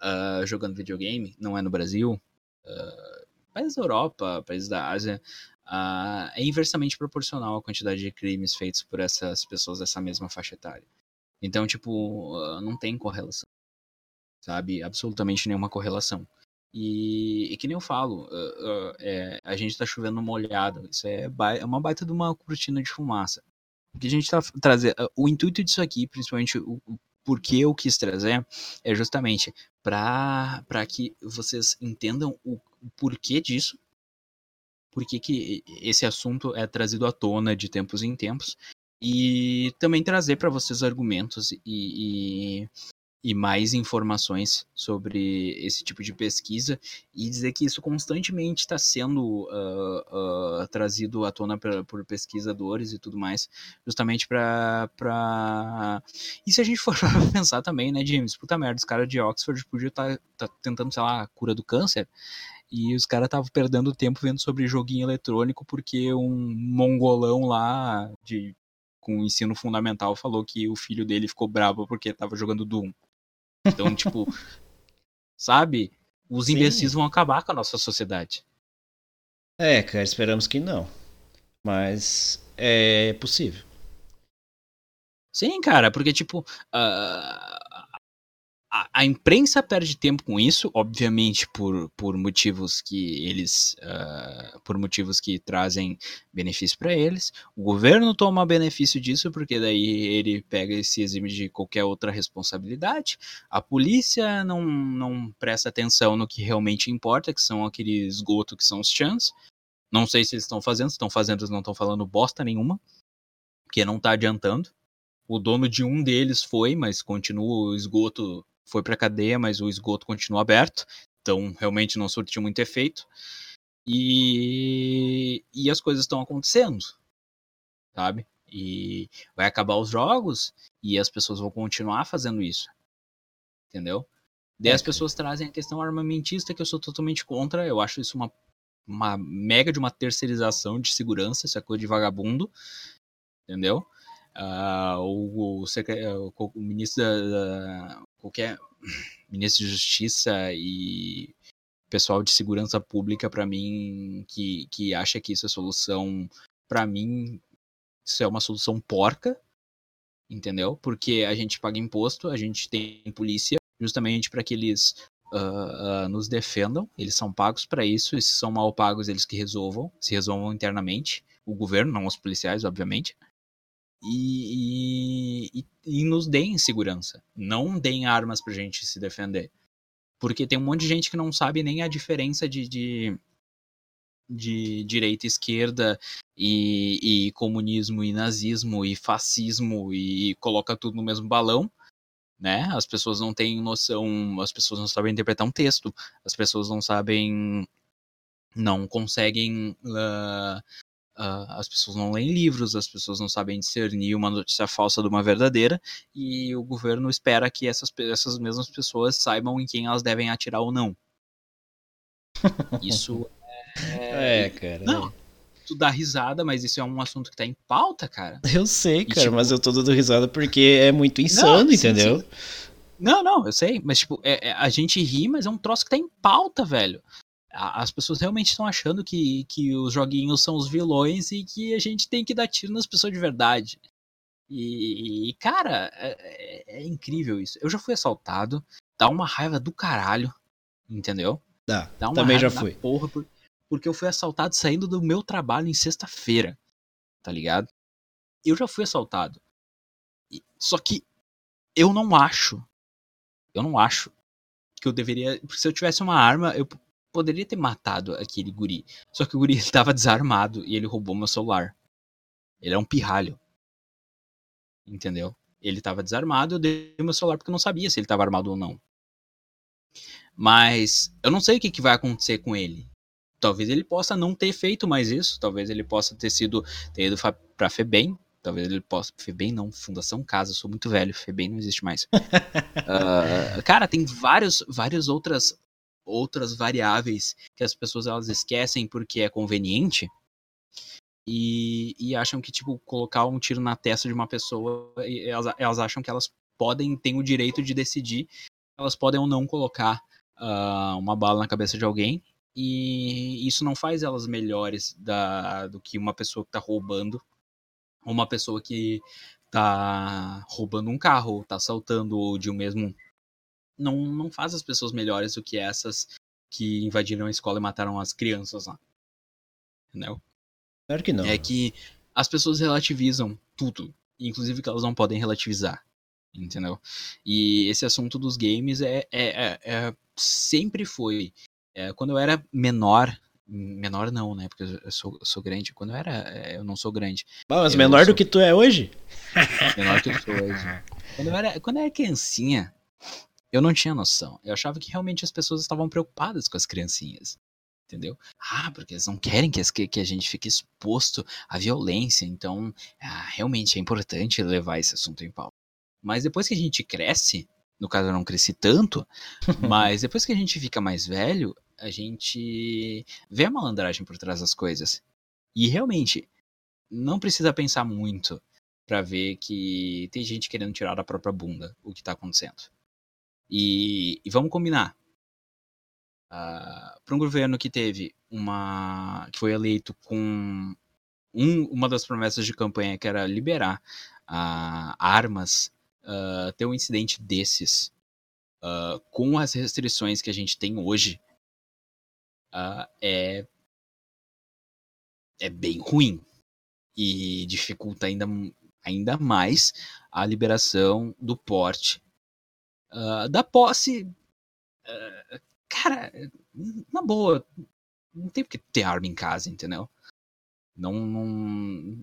uh, jogando videogame, não é no Brasil, uh, países da Europa, países da Ásia, uh, é inversamente proporcional à quantidade de crimes feitos por essas pessoas dessa mesma faixa etária. Então, tipo, não tem correlação, sabe? Absolutamente nenhuma correlação. E, e, que nem eu falo, uh, uh, é, a gente tá chovendo molhado. Isso é, é, uma baita de uma cortina de fumaça. O que a gente tá trazendo. Uh, o intuito disso aqui, principalmente o, o porquê eu quis trazer, é justamente para que vocês entendam o, o porquê disso, porquê que esse assunto é trazido à tona de tempos em tempos, e também trazer para vocês argumentos e, e, e mais informações sobre esse tipo de pesquisa e dizer que isso constantemente está sendo uh, uh, trazido à tona por, por, pesquisadores e tudo mais, justamente para. Pra... E se a gente for pensar também, né, James? Puta merda, os caras de Oxford podiam estar tá, tá tentando, sei lá, a cura do câncer. E os caras estavam perdendo tempo vendo sobre joguinho eletrônico porque um mongolão lá de com ensino fundamental falou que o filho dele ficou bravo porque estava jogando Doom. Então, tipo, sabe? Os Sim. imbecis vão acabar com a nossa sociedade. É, cara, esperamos que não. Mas é possível. Sim, cara, porque, tipo, uh, a, imprensa perde tempo com isso, obviamente por, por motivos que eles uh, por motivos que trazem benefício para eles. O governo toma benefício disso porque daí ele pega e se exime de qualquer outra responsabilidade. A polícia não, não presta atenção no que realmente importa, que são aqueles esgoto que são os chans. Não sei se eles estão fazendo, se estão fazendo, eles não estão falando bosta nenhuma, porque não está adiantando. O dono de um deles foi, mas continua o esgoto foi para cadeia, mas o esgoto continua aberto, então realmente não surtiu muito efeito. E, e as coisas estão acontecendo, sabe? E vai acabar os jogos e as pessoas vão continuar fazendo isso, entendeu? Daí as pessoas trazem a questão armamentista, que eu sou totalmente contra. Eu acho isso uma, uma mega de uma terceirização de segurança, essa coisa de vagabundo, entendeu? Uh, o, o, o, o, ministro da, qualquer ministro de Justiça e pessoal de segurança pública, para mim, que, que acha que isso é solução, para mim, isso é uma solução porca, entendeu? Porque a gente paga imposto, a gente tem polícia, justamente para que eles uh, uh, nos defendam. Eles são pagos para isso, e se são mal pagos, eles que resolvam, se resolvam internamente. O governo, não os policiais, obviamente. E, e, e, nos deem segurança. Não deem armas pra gente se defender. Porque tem um monte de gente que não sabe nem a diferença de, de, de direita e esquerda, e, e comunismo e nazismo e fascismo, e coloca tudo no mesmo balão né? As pessoas não têm noção, as pessoas não sabem interpretar um texto, as pessoas não sabem, não conseguem, uh, uh, as pessoas não leem livros, as pessoas não sabem discernir uma notícia falsa de uma verdadeira, e o governo espera que essas, essas mesmas pessoas saibam em quem elas devem atirar ou não. Isso é. É, cara. Não, tu dá risada, mas isso é um assunto que tá em pauta, cara. Eu sei, cara, tipo... mas eu tô dando risada porque é muito insano, não, entendeu? Sim, sim. Não, não, eu sei, mas tipo, é, é, a gente ri, mas é um troço que tá em pauta, velho. As pessoas realmente estão achando que, que os joguinhos são os vilões e que a gente tem que dar tiro nas pessoas de verdade. E, cara, é, é, é incrível isso. Eu já fui assaltado, dá uma raiva do caralho, entendeu? Dá, dá uma também já fui. Porra, porque porque eu fui assaltado saindo do meu trabalho em sexta-feira, tá ligado? Eu já fui assaltado. Só que eu não acho, eu não acho que eu deveria, porque se eu tivesse uma arma, eu poderia ter matado aquele guri. Só que o guri estava desarmado e ele roubou meu celular. Ele é um pirralho. Entendeu? Ele estava desarmado, eu dei meu celular porque eu não sabia se ele estava armado ou não. Mas eu não sei o que, que vai acontecer com ele talvez ele possa não ter feito mais isso, talvez ele possa ter sido ter ido para Febem, talvez ele possa Febem não, Fundação Casa, eu sou muito velho, Febem não existe mais. uh, cara, tem vários várias outras outras variáveis que as pessoas elas esquecem porque é conveniente. E, e acham que, tipo, colocar um tiro na testa de uma pessoa, elas, elas acham que elas podem, têm o direito de decidir, elas podem ou não colocar uh, uma bala na cabeça de alguém, e isso não faz elas melhores da, do que uma pessoa que está roubando, ou uma pessoa que está roubando um carro, ou está assaltando de um mesmo. Não, não faz as pessoas melhores do que essas que invadiram a escola e mataram as crianças lá. Entendeu? Claro que não. É que as pessoas relativizam tudo, inclusive que elas não podem relativizar. Entendeu? E esse assunto dos games é, é, é, é sempre foi é, quando eu era menor, menor não, né? Porque eu sou, eu sou grande. Quando eu era, é, eu não sou grande. mas menor sou... do que tu é hoje? Menor do que eu sou hoje. Quando eu era, quando eu era criancinha, eu não tinha noção. Eu achava que realmente as pessoas estavam preocupadas com as criancinhas. Entendeu? Ah, porque eles não querem que, que a gente fique exposto à violência. Então, ah, realmente é importante levar esse assunto em pauta. Mas depois que a gente cresce, no caso, eu não cresci tanto, mas depois que a gente fica mais velho, a gente vê a malandragem por trás das coisas. E realmente, não precisa pensar muito para ver que tem gente querendo tirar da própria bunda o que tá acontecendo. E, e vamos combinar. Uh, ah, para um governo que teve uma. que foi eleito com um, uma das promessas de campanha que era liberar uh, armas uh, ter um incidente desses com as restrições que a gente tem hoje é é bem ruim e dificulta ainda, ainda mais a liberação do porte da posse cara na boa não tem porque ter arma em casa entendeu não, não,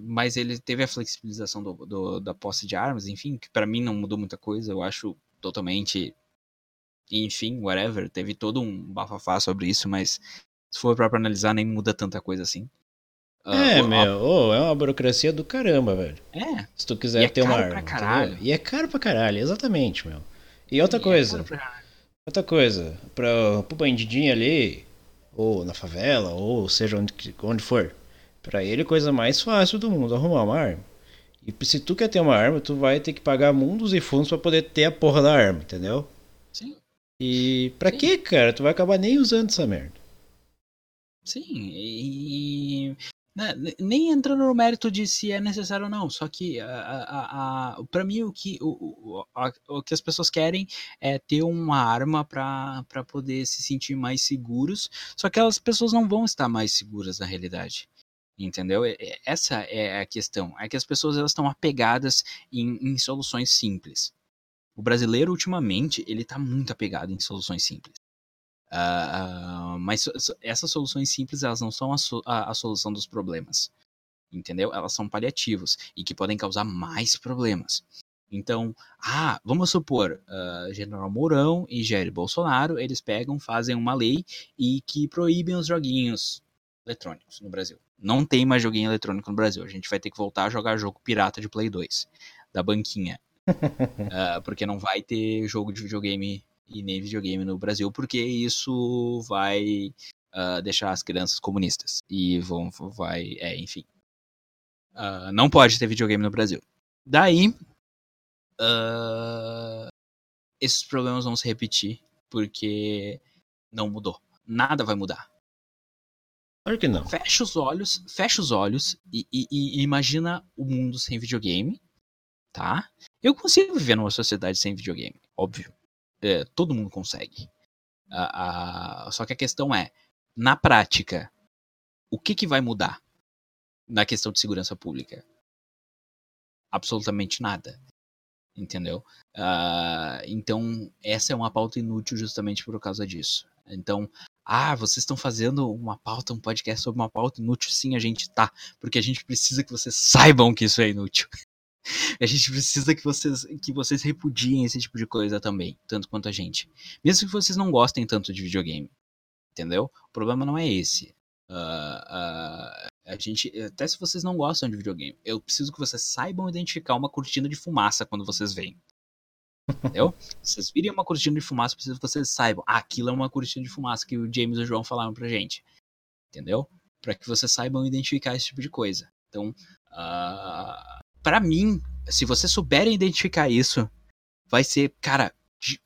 mas ele teve a flexibilização do, do da posse de armas, enfim, que para mim não mudou muita coisa. Eu acho totalmente, enfim, whatever. Teve todo um bafafá sobre isso, mas se for para analisar, nem muda tanta coisa assim. Uh, é, meu, oh, é uma burocracia do caramba, velho. É. Se tu quiser é ter uma arma. Pra caralho. Entendeu? E é caro pra caralho, exatamente, meu. E outra é coisa. É outra coisa, pra, pro bandidinho ali, ou na favela, ou seja onde, onde for. Para ele, a coisa mais fácil do mundo arrumar uma arma. E se tu quer ter uma arma, tu vai ter que pagar mundos e fundos para poder ter a porra da arma, entendeu? Sim. E pra Sim. quê, cara? Tu vai acabar nem usando essa merda. Sim, e nem entrando no mérito de se é necessário ou não, só que para mim o que, o, a, o que as pessoas querem é ter uma arma para poder se sentir mais seguros, só que as pessoas não vão estar mais seguras na realidade. Entendeu? Essa é a questão. É que as pessoas elas estão apegadas em, em soluções simples. O brasileiro, ultimamente, ele está muito apegado em soluções simples. Uh, uh, mas essas soluções simples elas não são a, so a, a, solução dos problemas, entendeu? Elas são paliativos e que podem causar mais problemas. Então, ah, vamos supor, uh, General Mourão e Jair Bolsonaro eles pegam, fazem uma lei e que proíbem os joguinhos eletrônicos no Brasil. Não tem mais joguinho eletrônico no Brasil. A gente vai ter que voltar a jogar jogo pirata de Play 2 da banquinha, porque não vai ter jogo de videogame e nem videogame no Brasil, porque isso vai uh, deixar as crianças comunistas. E vão, vai, é, enfim. Uh, não pode ter videogame no Brasil. Daí, uh, esses problemas vão se repetir, porque não mudou. Nada vai mudar. Claro que não. Fecha os olhos, fecha os olhos e, e, e imagina o mundo sem videogame, tá? Eu consigo viver numa sociedade sem videogame, óbvio é, todo mundo consegue. A, a, só que a questão é, na prática, o que, que vai mudar na questão de segurança pública? Absolutamente nada. Entendeu? Uh, então, essa é uma pauta inútil justamente por causa disso. Então, ah, vocês estão fazendo uma pauta, um podcast sobre uma pauta inútil? Sim, a gente tá. Porque a gente precisa que vocês saibam que isso é inútil. A gente precisa que vocês, que vocês repudiem esse tipo de coisa também, tanto quanto a gente. Mesmo que vocês não gostem tanto de videogame. Entendeu? O problema não é esse. Uh, uh, a gente, até se vocês não gostam de videogame, eu preciso que vocês saibam identificar uma cortina de fumaça quando vocês veem. Entendeu? vocês virem uma cortina de fumaça, preciso que vocês saibam. Ah, aquilo é uma cortina de fumaça que o James e o João falaram pra gente. Entendeu? Para que vocês saibam identificar esse tipo de coisa. Então, uh, para mim, se vocês souberem identificar isso, vai ser, cara, de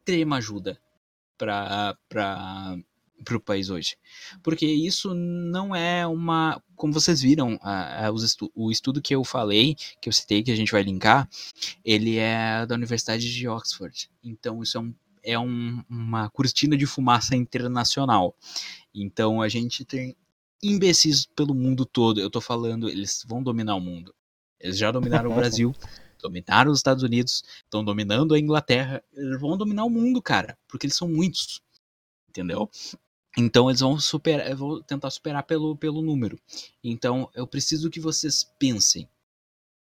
extrema ajuda para para o país hoje. Porque isso não é uma. Como vocês viram, a, a, estu, o estudo que eu falei, que eu citei, que a gente vai linkar, ele é da Universidade de Oxford. Então, isso é, um, é um, uma cortina de fumaça internacional. Então, a gente tem imbecis pelo mundo todo. Eu tô falando, eles vão dominar o mundo. Eles já dominaram o Brasil, dominaram os Estados Unidos, estão dominando a Inglaterra. Eles vão dominar o mundo, cara, porque eles são muitos. Entendeu? Então eles vão superar, vou tentar superar pelo, pelo número. Então eu preciso que vocês pensem.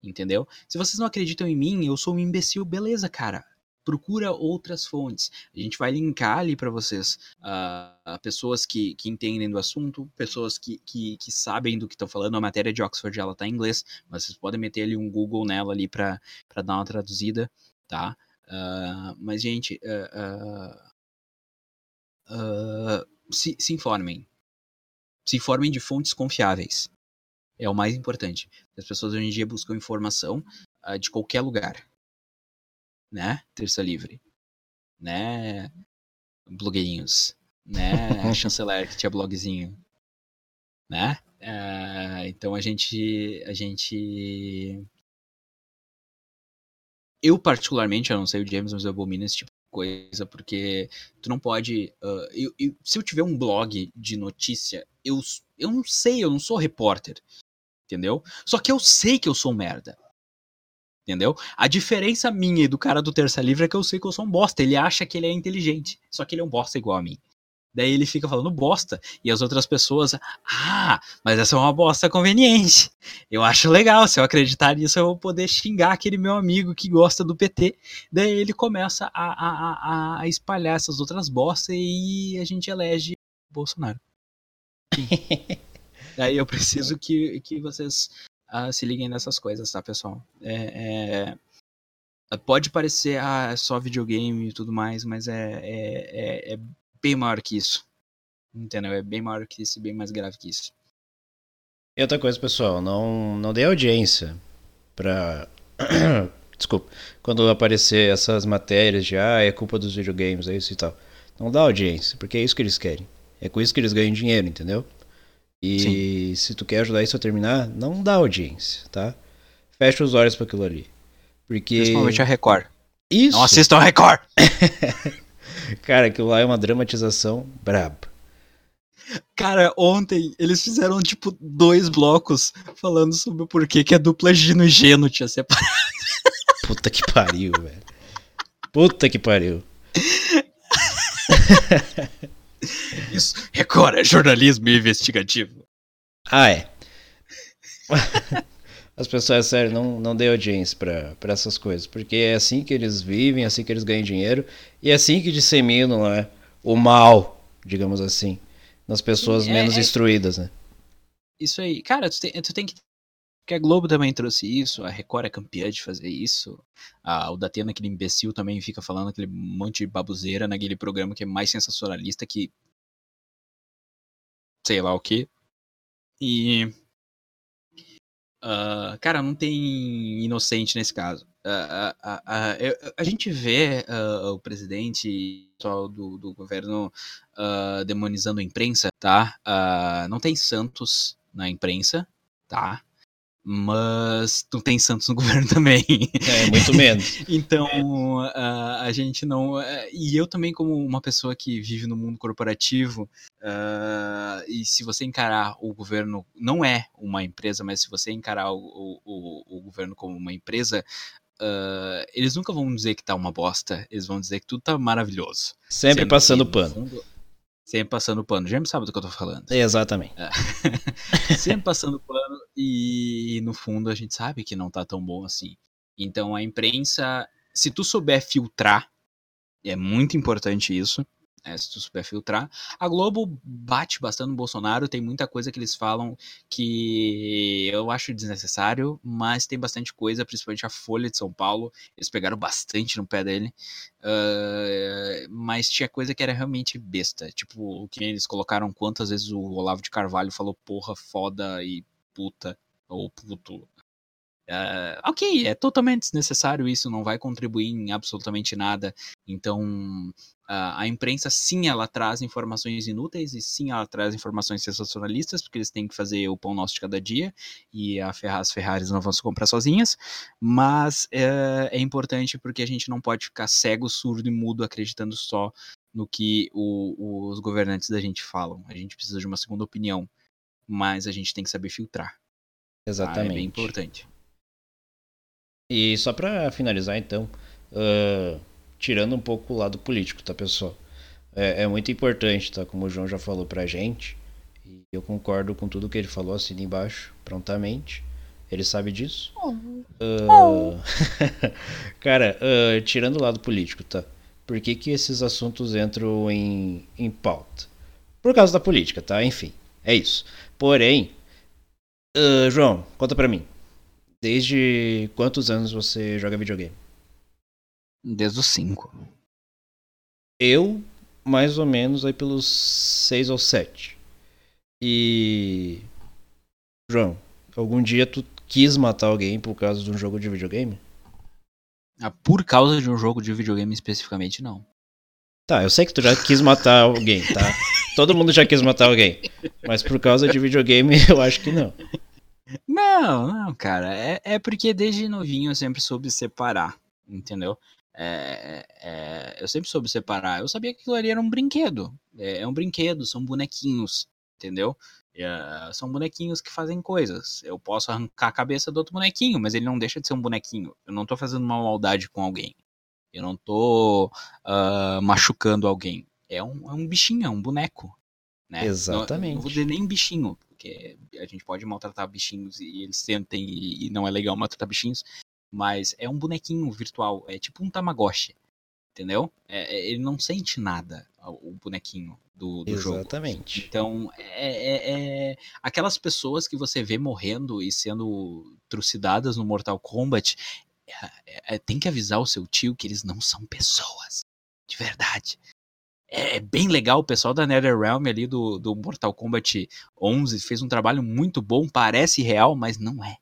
Entendeu? Se vocês não acreditam em mim, eu sou um imbecil, beleza, cara procura outras fontes. A gente vai linkar ali para vocês uh, pessoas que, que entendem do assunto, pessoas que, que, que sabem do que estão falando. A matéria de Oxford ela tá em inglês, mas vocês podem meter ali um Google nela ali para dar uma traduzida, tá? Uh, mas, gente, uh, se, se informem. Se informem de fontes confiáveis. É o mais importante. As pessoas hoje em dia buscam informação de qualquer lugar né? Terça Livre, né? Blogueirinhos, né? Chanceler que tinha blogzinho, né? Uh, então a gente, a gente, eu particularmente, eu não sei o James, mas eu abomino esse tipo de coisa porque tu não pode, uh, eu, eu, se eu tiver um blog de notícia, eu, eu não sei, eu não sou repórter, entendeu? Só que eu sei que eu sou merda entendeu? A diferença minha e do cara do Terça Livre é que eu sei que eu sou um bosta. Ele acha que ele é inteligente, só que ele é um bosta igual a mim. Daí ele fica falando bosta. E as outras pessoas, ah, mas essa é uma bosta conveniente. Eu acho legal, se eu acreditar nisso, eu vou poder xingar aquele meu amigo que gosta do PT. Daí ele começa a, a, a, a espalhar essas outras bostas e a gente elege Bolsonaro. Daí eu preciso que, que vocês uh, se liguem nessas coisas, tá, pessoal? É, é, pode parecer ah, é só videogame e tudo mais, mas é, é, é, é bem maior que isso. Entendeu? É bem maior que isso e bem mais grave que isso. E outra coisa, pessoal, não, não dê audiência pra desculpa, quando aparecer essas matérias de ah, é culpa dos videogames, é isso e tal. Não dá audiência, porque é isso que eles querem. É com isso que eles ganham dinheiro, entendeu? E Sim. se tu quer ajudar isso a terminar, não dá audiência, tá? Fecha os olhos para aquilo ali. Porque... Principalmente a Record. Isso. Não assistam a Record! Cara, aquilo lá é uma dramatização braba. Cara, ontem eles fizeram tipo dois blocos falando sobre o porquê que a dupla Gino e Geno tinha separado. Puta que pariu, velho. Puta que pariu. Isso, Record, é jornalismo investigativo. Ah, é. As pessoas, é sério, não, não dê audiência para essas coisas, porque é assim que eles vivem, é assim que eles ganham dinheiro, e é assim que disseminam né, o mal, digamos assim, nas pessoas é, menos é... instruídas, né? Isso aí. Cara, tu tem, tu tem que porque a Globo também trouxe isso, a Record é campeã de fazer isso. A, o Datena, aquele imbecil, também fica falando aquele monte de babuzeira naquele programa que é mais sensacionalista que. sei lá o que. E. Uh, cara, não tem inocente nesse caso. Uh, uh, a gente vê o presidente do, do governo demonizando a imprensa, tá? não tem santos na imprensa, tá? Mas não tem Santos no governo também. É, muito menos. então, a, a gente não. E eu também, como uma pessoa que vive no mundo corporativo, uh, e se você encarar o governo, não é uma empresa, mas se você encarar o, o, o governo como uma empresa, Uh, eles nunca vão dizer que tá uma bosta, eles vão dizer que tudo tá maravilhoso. Sempre Sendo passando que, pano. Fundo, Sempre passando pano. Já me sabe do que eu tô falando. Exatamente. É. Sempre passando pano e no fundo a gente sabe que não tá tão bom assim. Então a imprensa, se tu souber filtrar, é muito importante isso é, se tu souber filtrar. A Globo bate bastante no Bolsonaro, tem muita coisa que eles falam que eu acho desnecessário, mas tem bastante coisa, principalmente a Folha de São Paulo, eles pegaram bastante no pé dele, uh, mas tinha coisa que era realmente besta, tipo, o que eles colocaram quantas vezes o Olavo de Carvalho falou porra, foda e puta, ou puto, Uh, ok, é totalmente desnecessário isso, não vai contribuir em absolutamente nada. Então, uh, a imprensa, sim, ela traz informações inúteis e sim, ela traz informações sensacionalistas, porque eles têm que fazer o pão nosso de cada dia e a Ferrari, as Ferraris não vão se comprar sozinhas. Mas uh, é importante porque a gente não pode ficar cego, surdo e mudo acreditando só no que o, os governantes da gente falam. A gente precisa de uma segunda opinião, mas a gente tem que saber filtrar. Exatamente. Tá? É bem importante. E só para finalizar, então, uh, tirando um pouco o lado político, tá, pessoal? É, é, muito importante, tá? Como o João já falou pra gente, e eu concordo com tudo que ele falou, assim embaixo, prontamente. Ele sabe disso. Uh, cara, uh, tirando o lado político, tá? Por que, que esses assuntos entram em, em pauta? Por causa da política, tá? Enfim, é isso. Porém, uh, João, conta pra mim. Desde quantos anos você joga videogame? Desde os 5. Eu, mais ou menos, aí pelos 6 ou 7. E. João, algum dia tu quis matar alguém por causa de um jogo de videogame? Ah, por causa de um jogo de videogame especificamente, não. Tá, eu sei que tu já quis matar alguém, tá? Todo mundo já quis matar alguém. Mas por causa de videogame, eu acho que não. Não, não, cara. É, é porque desde novinho eu sempre soube separar, entendeu? É, é, eu sempre soube separar. Eu sabia que aquilo ali era um brinquedo. É, é um brinquedo, são bonequinhos, entendeu? É, são bonequinhos que fazem coisas. Eu posso arrancar a cabeça do outro bonequinho, mas ele não deixa de ser um bonequinho. Eu não tô fazendo uma maldade com alguém. Eu não tô uh, machucando alguém. É um, é um bichinho, é um boneco. Né? Exatamente. Não, não vou dizer nem bichinho, porque a gente pode maltratar bichinhos e eles sentem e não é legal maltratar bichinhos, mas é um bonequinho virtual, é tipo um Tamagotchi, entendeu? É, é ele não sente nada, o bonequinho do, do jogo. Exatamente. Então, é, é, é, aquelas pessoas que você vê morrendo e sendo trucidadas no Mortal Kombat, tem que avisar o seu tio que eles não são pessoas, de verdade é, é bem legal. O pessoal da NetherRealm ali do, do Mortal Kombat 11 fez um trabalho muito bom. Parece real, mas não é.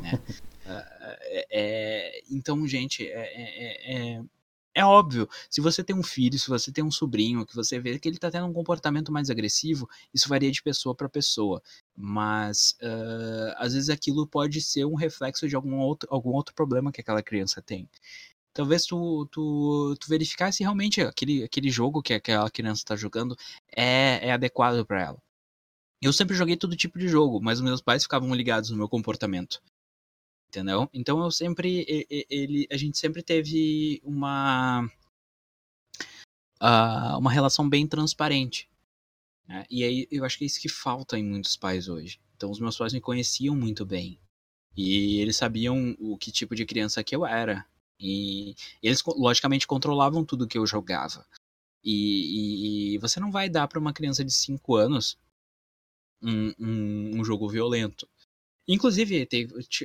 né? É, é, então, gente, é, é, óbvio, se você tem um filho, se você tem um sobrinho, que você vê que ele está tendo um comportamento mais agressivo, isso varia de pessoa para pessoa. Mas uh, às vezes aquilo pode ser um reflexo de algum outro, algum outro problema que aquela criança tem. Talvez tu, tu, tu verificar se realmente aquele, aquele jogo que aquela criança está jogando é, é adequado para ela. Eu sempre joguei todo tipo de jogo, mas meus pais ficavam ligados no meu comportamento entendeu? Então eu sempre, ele, a gente sempre teve uma uh, uma relação bem transparente. Né? E aí eu acho que é isso que falta em muitos pais hoje. Então os meus pais me conheciam muito bem e eles sabiam o que tipo de criança que eu era e eles logicamente controlavam tudo que eu jogava. E, e você não vai dar para uma criança de 5 anos um, um, um jogo violento. Inclusive,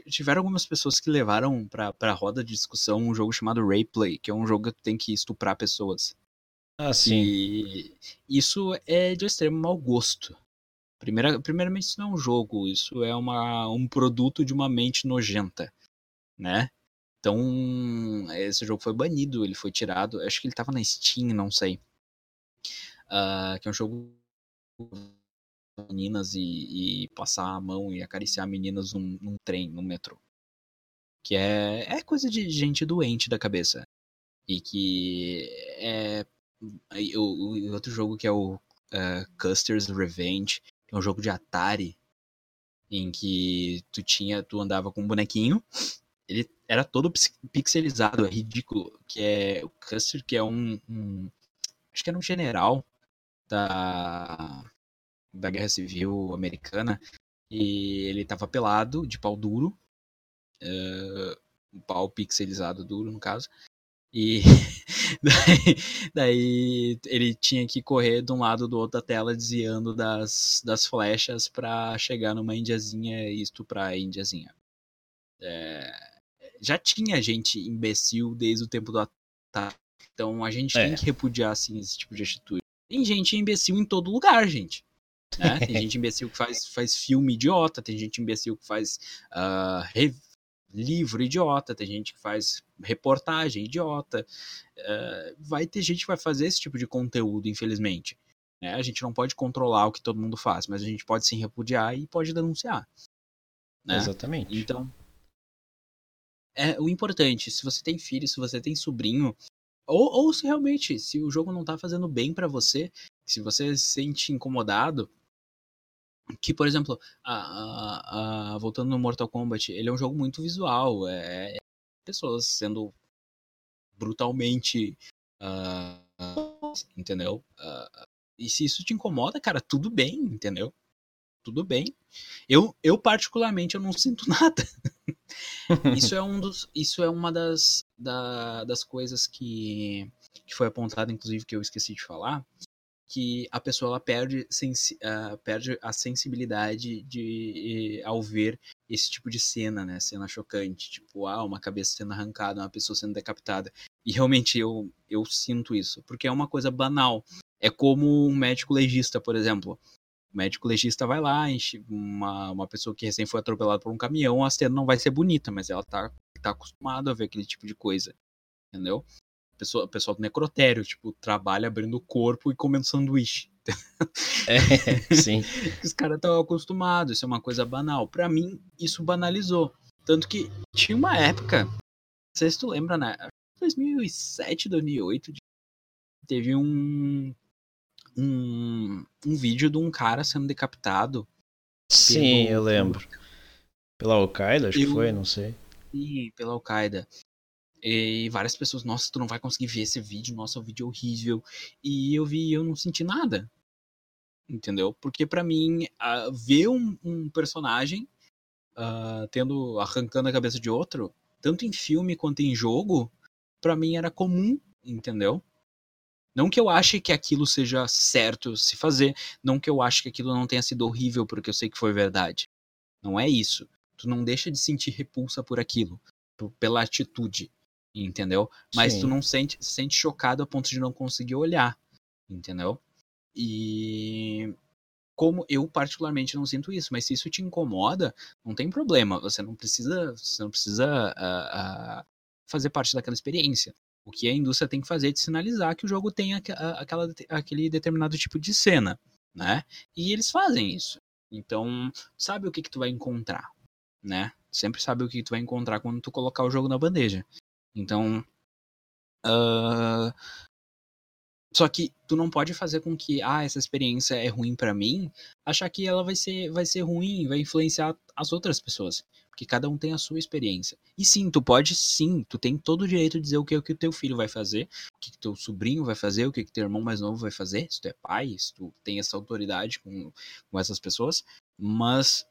tiveram algumas pessoas que levaram pra, pra roda de discussão um jogo chamado Rayplay, que é um jogo que tem que estuprar pessoas. Ah, sim. E isso é de extremo mau gosto. Primeira, primeiramente, isso não é um jogo, isso é uma, um produto de uma mente nojenta, né? Então, esse jogo foi banido, ele foi tirado. Acho que ele tava na Steam, não sei. Uh, que é um jogo meninas e, e, passar a mão e acariciar meninas num, num trem, no metrô. Que é, é coisa de gente doente da cabeça. E que é. O, o outro jogo que é o uh, Custer's Revenge, que é um jogo de Atari, em que tu tinha. Tu andava com um bonequinho. Ele era todo pixelizado, é ridículo. Que é o Custer, que é um, um acho que era um general da da Guerra Civil Americana e ele tava pelado, de pau duro, uh, um pau pixelizado duro, no caso, e daí, daí, ele tinha que correr de um lado do outro da tela, desviando das, das flechas para chegar numa indiazinha e estuprar a indiazinha. É, já tinha gente imbecil desde o tempo do ataque, então a gente é. tem que repudiar assim, esse tipo de atitude. Tem gente imbecil em todo lugar, gente. Né? Tem gente imbecil que faz, faz filme idiota, tem gente imbecil que faz uh, re, livro idiota, tem gente que faz reportagem idiota. Uh, vai ter gente que vai fazer esse tipo de conteúdo, infelizmente. Né? A gente não pode controlar o que todo mundo faz, mas a gente pode sim repudiar e pode denunciar. Né? Exatamente. Então, é o importante, se você tem filho, se você tem sobrinho, ou, ou se realmente, se o jogo não tá fazendo bem para você, se você se sente incomodado, que, por exemplo, a, a, a, voltando no Mortal Kombat, ele é um jogo muito visual, é, é pessoas sendo brutalmente, uh, entendeu? Uh, e se isso te incomoda, cara, tudo bem, entendeu? Tudo bem. Eu, eu particularmente, eu não sinto nada. isso é um dos, isso é uma das, da, das coisas que, que foi apontada, inclusive, que eu esqueci de falar, que a pessoa perde, sensi uh, perde a sensibilidade de ao ver esse tipo de cena, né? Cena chocante, tipo, ah, uma cabeça sendo arrancada, uma pessoa sendo decapitada. E realmente eu, eu sinto isso, porque é uma coisa banal. É como um médico legista, por exemplo. O médico legista vai lá, enche uma, uma pessoa que recém foi atropelada por um caminhão, a cena não vai ser bonita, mas ela tá, tá acostumada a ver aquele tipo de coisa. Entendeu? Pessoa, pessoal do necrotério, tipo, trabalha abrindo o corpo e comendo sanduíche. É, sim. Os caras estão acostumados, isso é uma coisa banal. Para mim, isso banalizou. Tanto que tinha uma época, não sei se tu lembra, né? 2007, 2008, teve um, um, um vídeo de um cara sendo decapitado. Sim, pelo, eu lembro. Pela Al-Qaeda, acho que foi, não sei. Sim, pela Al-Qaeda. E várias pessoas, nossa, tu não vai conseguir ver esse vídeo, nossa, o vídeo é horrível. E eu vi e eu não senti nada. Entendeu? Porque para mim, uh, ver um, um personagem uh, tendo arrancando a cabeça de outro, tanto em filme quanto em jogo, para mim era comum, entendeu? Não que eu ache que aquilo seja certo se fazer, não que eu ache que aquilo não tenha sido horrível porque eu sei que foi verdade. Não é isso. Tu não deixa de sentir repulsa por aquilo, pela atitude entendeu? Mas Sim. tu não sente, sente chocado a ponto de não conseguir olhar, entendeu? E como eu particularmente não sinto isso, mas se isso te incomoda, não tem problema. Você não precisa, você não precisa uh, uh, fazer parte daquela experiência. O que a indústria tem que fazer é te sinalizar que o jogo tem aquela, aquele determinado tipo de cena, né? E eles fazem isso. Então, sabe o que, que tu vai encontrar, né? Sempre sabe o que tu vai encontrar quando tu colocar o jogo na bandeja. Então, uh, só que tu não pode fazer com que, ah, essa experiência é ruim para mim, achar que ela vai ser, vai ser ruim, vai influenciar as outras pessoas. Porque cada um tem a sua experiência. E sim, tu pode sim, tu tem todo o direito de dizer o que, o que teu filho vai fazer, o que, o teu sobrinho vai fazer, o que, o teu irmão mais novo vai fazer, se tu é pai, se tu tem essa autoridade com, com essas pessoas. Mas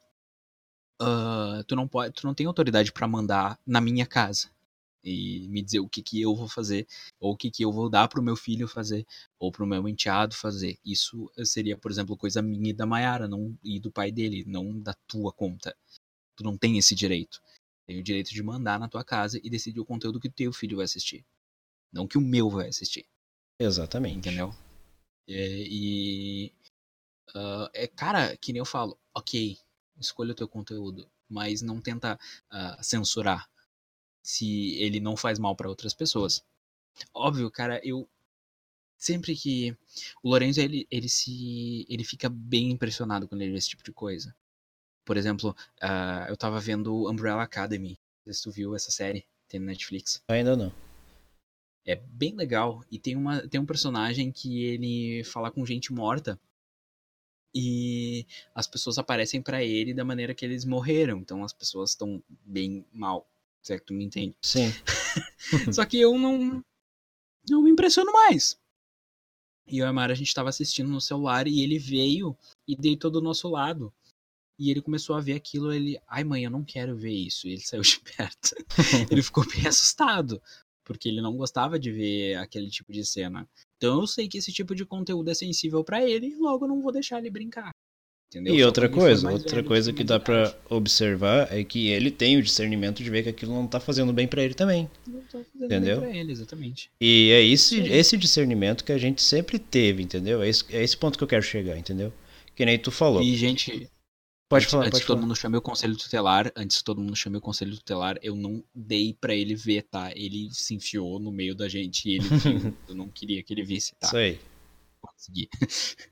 uh, tu não pode, tu não tem autoridade para mandar na minha casa e me dizer o que, que eu vou fazer, ou o que, que eu vou dar pro meu filho fazer, ou pro meu enteado fazer. Isso seria, por exemplo, coisa minha e da Mayara, não e do pai dele, não da tua conta. Tu não tem esse direito. Tem o direito de mandar na tua casa e decidir o conteúdo que o teu filho vai assistir. Não que o meu vai assistir. Exatamente. Entendeu? É, e. Uh, é, cara, que nem eu falo, ok, escolha o teu conteúdo, mas não tenta uh, censurar se ele não faz mal para outras pessoas. Óbvio, cara, eu sempre que o Lorenzo ele, ele se ele fica bem impressionado quando ele vê esse tipo de coisa. Por exemplo, uh, eu tava vendo Umbrella Academy. Não sei se tu viu essa série, tem no Netflix. Ainda não. É bem legal e tem uma tem um personagem que ele fala com gente morta e as pessoas aparecem para ele da maneira que eles morreram. Então as pessoas estão bem mal se é que tu me entende. Sim. Só que eu não. Não me impressiono mais. E eu e a Mara, a gente tava assistindo no celular e ele veio e deitou do nosso lado. E ele começou a ver aquilo, ele, ai mãe, eu não quero ver isso. E ele saiu de perto. ele ficou bem assustado, porque ele não gostava de ver aquele tipo de cena. Então eu sei que esse tipo de conteúdo é sensível para ele e logo eu não vou deixar ele brincar. Entendeu? E Só outra coisa, outra coisa que dá para observar é que ele tem o discernimento de ver que aquilo não tá fazendo bem para ele também. Não tá fazendo entendeu? bem pra ele, exatamente. E é esse, esse discernimento que a gente sempre teve, entendeu? É esse, é esse ponto que eu quero chegar, entendeu? Que nem tu falou. E, gente, Pode falar, antes pode que todo mundo chame o conselho tutelar, antes que todo mundo chame o conselho tutelar, eu não dei para ele ver, tá? Ele se enfiou no meio da gente e ele viu. eu não queria que ele visse, tá? Isso aí conseguir.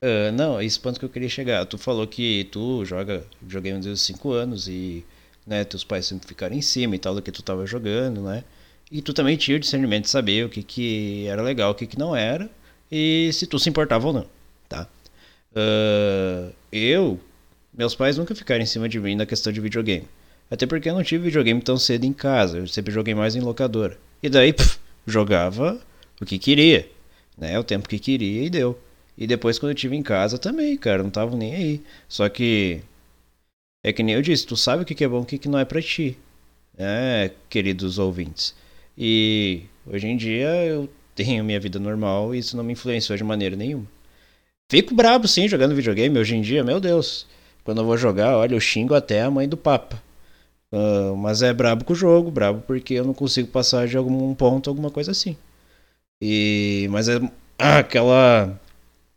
Uh, não, esse ponto que eu queria chegar. Tu falou que tu joga videogame desde os 5 anos e né, teus pais sempre ficaram em cima e tal do que tu tava jogando, né? E tu também tinha o discernimento de saber o que, que era legal, o que, que não era e se tu se importava ou não, tá? Uh, eu, meus pais nunca ficaram em cima de mim na questão de videogame. Até porque eu não tive videogame tão cedo em casa, eu sempre joguei mais em locadora. E daí, pff, jogava o que queria, né? O tempo que queria e deu. E depois quando eu tive em casa também, cara, não tava nem aí. Só que é que nem eu disse, tu sabe o que é bom o que não é para ti, né, queridos ouvintes. E hoje em dia eu tenho minha vida normal e isso não me influenciou de maneira nenhuma. Fico brabo sim jogando videogame hoje em dia, meu Deus. Quando eu vou jogar, olha, eu xingo até a mãe do Papa. Uh, mas é brabo com o jogo, brabo porque eu não consigo passar de algum ponto, alguma coisa assim. E mas é aquela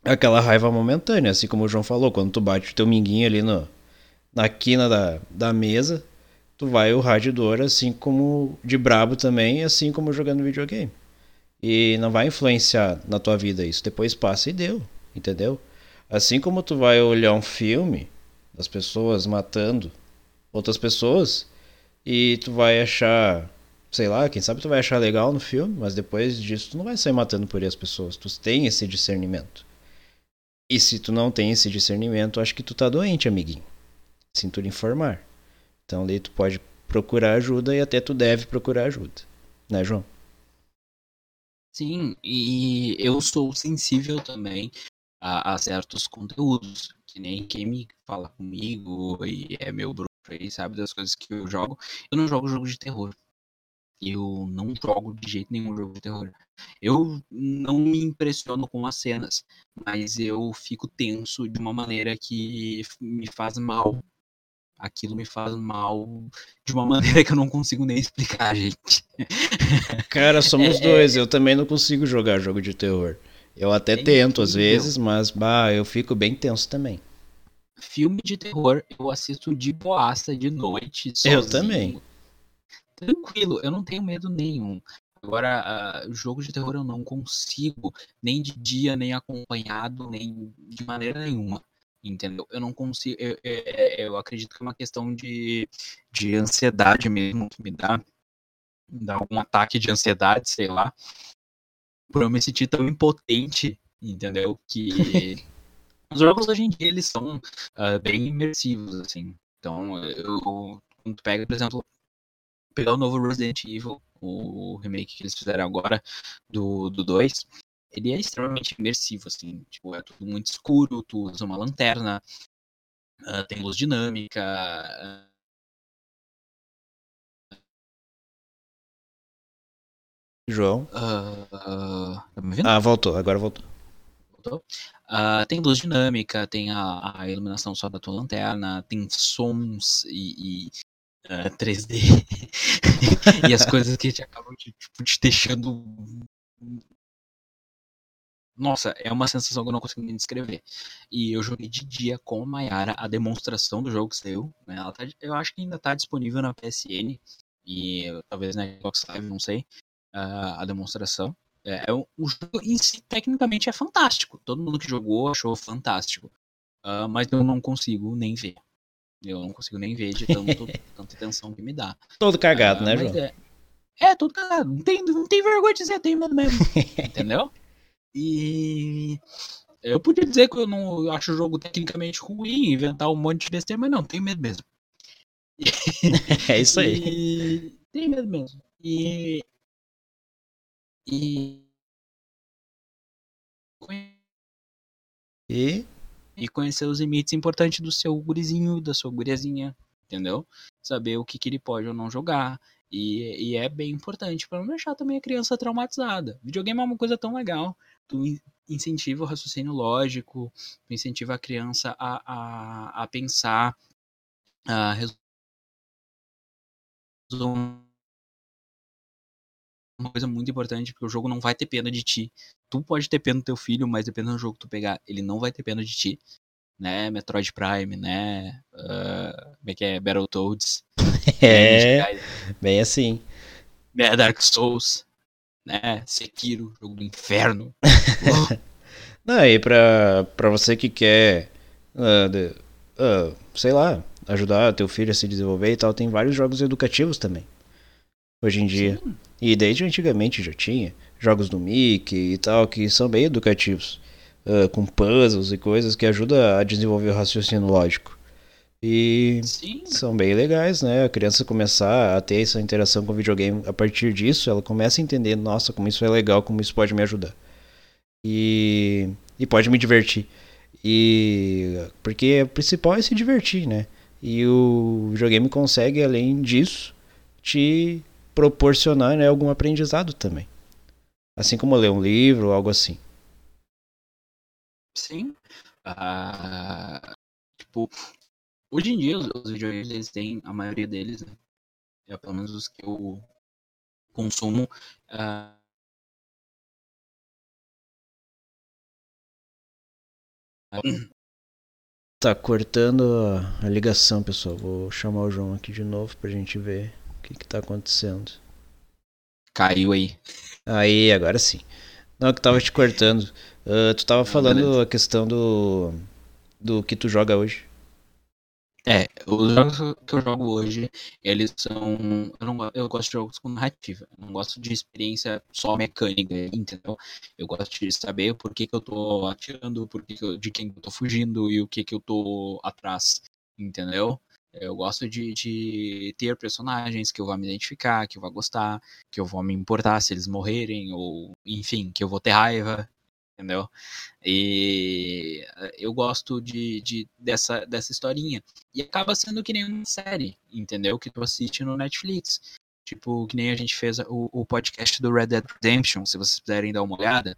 aquela raiva momentânea, assim como o João falou, quando tu bate o teu minguinho ali no, na quina da, da mesa, tu vai o radiador assim como de brabo também, assim como jogando videogame. E não vai influenciar na tua vida isso, depois passa e deu, entendeu? Assim como tu vai olhar um filme das pessoas matando outras pessoas e tu vai achar, sei lá, quem sabe tu vai achar legal no filme, mas depois disso tu não vai sair matando por aí as pessoas, tu tem esse discernimento. E se tu não tem esse discernimento, acho que tu tá doente, amiguinho. Sinto lhe informar. Então daí tu pode procurar ajuda e até tu deve procurar ajuda. Né, João? Sim, e eu sou sensível também a, a, certos conteúdos, que nem quem me fala comigo e é meu bruxo aí, sabe, das coisas que eu jogo. Eu não jogo jogo de terror. Eu não jogo de jeito nenhum jogo de terror. Eu não me impressiono com as cenas, mas eu fico tenso de uma maneira que me faz mal. Aquilo me faz mal de uma maneira que eu não consigo nem explicar, gente. Cara, somos é, dois. Eu também não consigo jogar jogo de terror. Eu até é tento às vezes, mas bah, eu fico bem tenso também. filme de terror eu assisto de boaça de noite. Sozinho. Eu também. Tranquilo, eu não tenho medo nenhum. Agora, uh, jogo de terror eu não consigo, nem de dia, nem acompanhado, nem de maneira nenhuma. Entendeu? Eu não consigo. Eu, eu, eu acredito que é uma questão de, de ansiedade mesmo que me dá. Me dá algum ataque de ansiedade, sei lá. Por eu me sentir tão impotente, entendeu? Que os jogos hoje em dia eles são uh, bem imersivos, assim. Então, eu, quando tu pega, por exemplo, pegar o novo Resident Evil, o remake que eles fizeram agora do 2, ele é extremamente imersivo, assim. Tipo, é tudo muito escuro, tu usa uma lanterna, uh, tem luz dinâmica. Uh... João? Uh, tá me ouvindo? Ah, voltou, agora voltou. Voltou? Uh, tem luz dinâmica, tem a, a, iluminação só da tua lanterna, tem sons e, e uh, 3D e as coisas que te acabam te, tipo, te deixando. Nossa, é uma sensação que eu não consigo nem descrever. E eu joguei de dia com a Mayara a demonstração do jogo que saiu. Né? Ela tá, eu acho que ainda está disponível na PSN e talvez na Xbox Live, não sei, uh, a demonstração. É, é um, o jogo em si, tecnicamente, é fantástico. Todo mundo que jogou achou fantástico. Uh, mas eu não consigo nem ver. Eu não consigo nem ver de tanto, tanta atenção que me dá. Todo cagado, uh, né, João? É, é, todo cagado. Não tem, não tem vergonha de dizer, tem medo mesmo. entendeu? E eu podia dizer que eu não acho o jogo tecnicamente ruim, inventar um monte de besteira, mas não, tenho medo mesmo. é isso aí. E... Tenho medo mesmo. E e. E? E conhecer os limites importantes do seu gurizinho, da sua guriazinha, entendeu? Saber o que, que ele pode ou não jogar. E, e é bem importante para não deixar também a criança traumatizada. Videogame é uma coisa tão legal. Tu incentiva o raciocínio lógico, tu incentiva a criança a, a, a pensar, a resolver uma coisa muito importante, porque o jogo não vai ter pena de ti. Tu pode ter pena do teu filho, mas dependendo do jogo que tu pegar, ele não vai ter pena de ti. Né? Metroid Prime, né? Uh, como é que é? Battletoads. É, bem assim. Né? Dark Souls, né? Sekiro, jogo do inferno. não, e pra, pra você que quer, uh, de, uh, sei lá, ajudar teu filho a se desenvolver e tal, tem vários jogos educativos também hoje em dia. Sim. E desde antigamente já tinha jogos do Mickey e tal, que são bem educativos, uh, com puzzles e coisas que ajudam a desenvolver o raciocínio lógico. E Sim. são bem legais, né? A criança começar a ter essa interação com o videogame a partir disso, ela começa a entender, nossa, como isso é legal, como isso pode me ajudar. E, e pode me divertir. E porque o principal é se divertir, né? E o videogame consegue, além disso, te proporcionar né, algum aprendizado também. Assim como ler um livro ou algo assim. Sim. Uh, tipo, hoje em dia os, videogames eles têm, a maioria deles, né? É, pelo menos os que eu consumo. Uh, Tá cortando a ligação, pessoal. Vou chamar o João aqui de novo pra gente ver o que, que tá acontecendo? Caiu aí. Aí, agora sim. Não, que tava te cortando. Uh, tu tava falando a questão do. do que tu joga hoje. É, os jogos que eu jogo hoje, eles são. Eu, não, eu gosto de jogos com narrativa. Eu não gosto de experiência só mecânica, entendeu? Eu gosto de saber por que, que eu tô atirando, por que, que eu, de quem eu tô fugindo e o que, que eu tô atrás, entendeu? Eu gosto de, de, ter personagens que eu vou me identificar, que eu vou gostar, que eu vou me importar se eles morrerem, ou enfim, que eu vou ter raiva, entendeu? E eh, eu gosto de, de, dessa, dessa historinha. E acaba sendo que nem uma série, entendeu? Que tu assiste no Netflix. Tipo, que nem a gente fez o, o podcast do Red Dead Redemption, se vocês puderem dar uma olhada.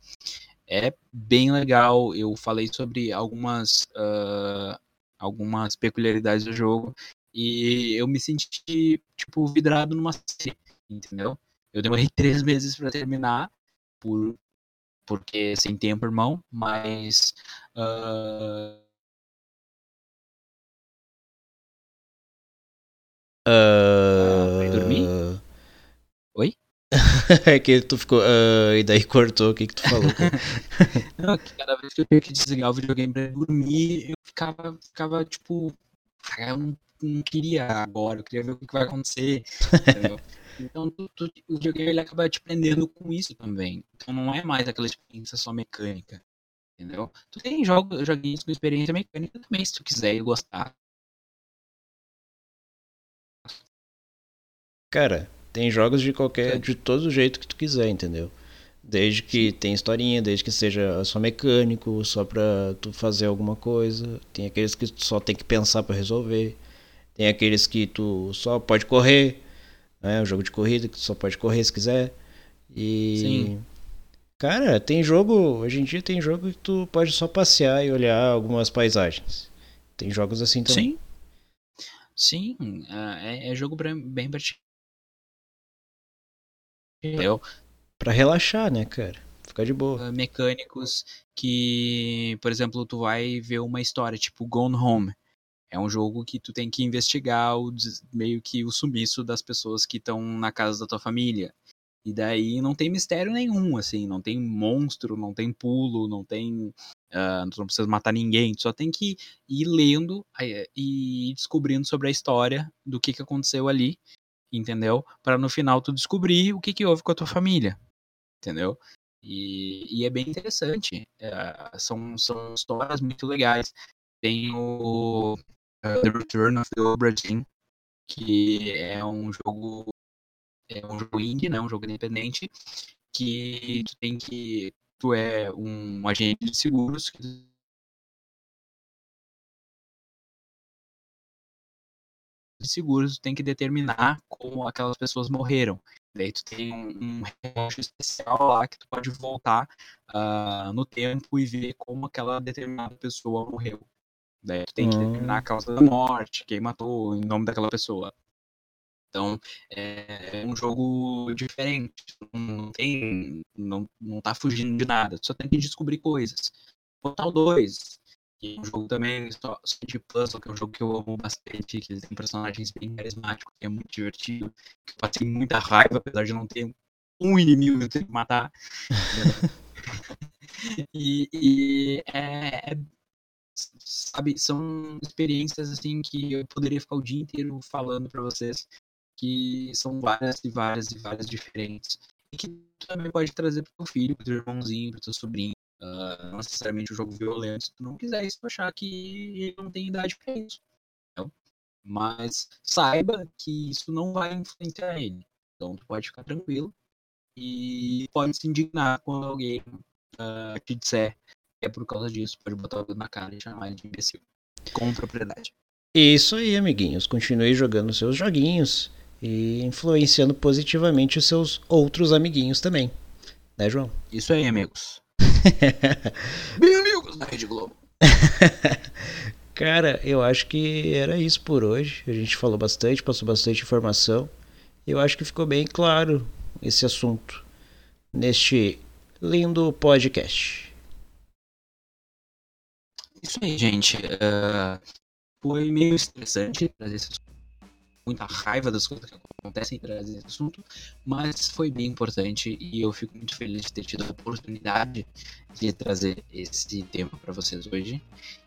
É bem legal. Eu falei sobre algumas. Uh, algumas peculiaridades do jogo. E eu me senti, tipo, vidrado numa série, entendeu? Eu demorei três meses para terminar, por, porque sem tempo, irmão, mas. Uh... Uh... Vai dormir? é que tu ficou. Uh, e daí cortou o que, que tu falou. não, cada vez que eu tinha que desligar o videogame pra dormir, eu ficava, ficava tipo. Eu não, não queria agora, eu queria ver o que, que vai acontecer. Entendeu? Então tu, tu, o videogame ele acaba te prendendo com isso também. Então não é mais aquela experiência só mecânica. Entendeu? Tu tem jogos, joguinhos com experiência mecânica também, se tu quiser e gostar. Cara, tem jogos de qualquer. de todo jeito que tu quiser, entendeu? Desde que tem historinha, desde que seja só mecânico, só pra tu fazer alguma coisa. Tem aqueles que tu só tem que pensar para resolver. Tem aqueles que tu só pode correr. Né? Um jogo de corrida que tu só pode correr se quiser. E. Sim. Cara, tem jogo. Hoje em dia tem jogo que tu pode só passear e olhar algumas paisagens. Tem jogos assim também. Sim. Sim, é, é jogo bem Entendeu? Pra relaxar, né, cara? Ficar de boa. Uh, mecânicos que, por exemplo, tu vai ver uma história, tipo Gone Home. É um jogo que tu tem que investigar o, meio que o sumiço das pessoas que estão na casa da tua família. E daí não tem mistério nenhum, assim, não tem monstro, não tem pulo, não tem. Uh, tu não precisa matar ninguém, tu só tem que ir lendo uh, e descobrindo sobre a história do que, que aconteceu ali entendeu? Para no final tu descobrir o que, que houve com a tua família, entendeu? E, e é bem interessante. É, são, são histórias muito legais. Tem o uh, The Return of the Obra que é um jogo é um jogo indie, né? Um jogo independente que tu tem que tu é um agente de seguros que de seguros, tem que determinar como aquelas pessoas morreram. Daí tu tem um, um relógio especial lá que tu pode voltar uh, no tempo e ver como aquela determinada pessoa morreu. Daí tu tem que determinar a hum. causa da morte, quem matou em nome daquela pessoa. Então, é, é um jogo diferente. Não tem. Não, não tá fugindo de nada. Tu só tem que descobrir coisas. Portal 2 e um jogo também só, só, de puzzle, que é um jogo que eu amo bastante, que tem personagens bem carismáticos, que é muito divertido, que eu passei muita raiva, apesar de não ter um inimigo que eu tenho que matar. e, e é, é, sabe, são experiências assim que eu poderia ficar o dia inteiro falando para vocês, que são várias e várias e várias diferentes. E que tu também pode trazer pro teu filho, pro teu irmãozinho, pro teu sobrinho uh, não necessariamente um jogo violento, se tu não quiser isso, achar que ele não tem idade para isso. Entendeu? Mas saiba que isso não vai influenciar ele. Então tu pode ficar tranquilo e pode se indignar quando alguém uh, te disser que é por causa disso, pode botar o dedo na cara e chamar ele de imbecil. Com propriedade. Isso aí, amiguinhos. Continue jogando seus joguinhos e influenciando positivamente os seus outros amiguinhos também. Né, João? Isso aí, amigos. Bem amigos da Rede Globo. Cara, eu acho que era isso por hoje. A gente falou bastante, passou bastante informação. Eu acho que ficou bem claro esse assunto neste lindo podcast. Isso aí, gente. Uh, foi meio estressante trazer esse assunto muita raiva das coisas que acontecem traz esse assunto, mas foi bem importante e eu fico muito feliz de ter tido a oportunidade de trazer esse tema para vocês hoje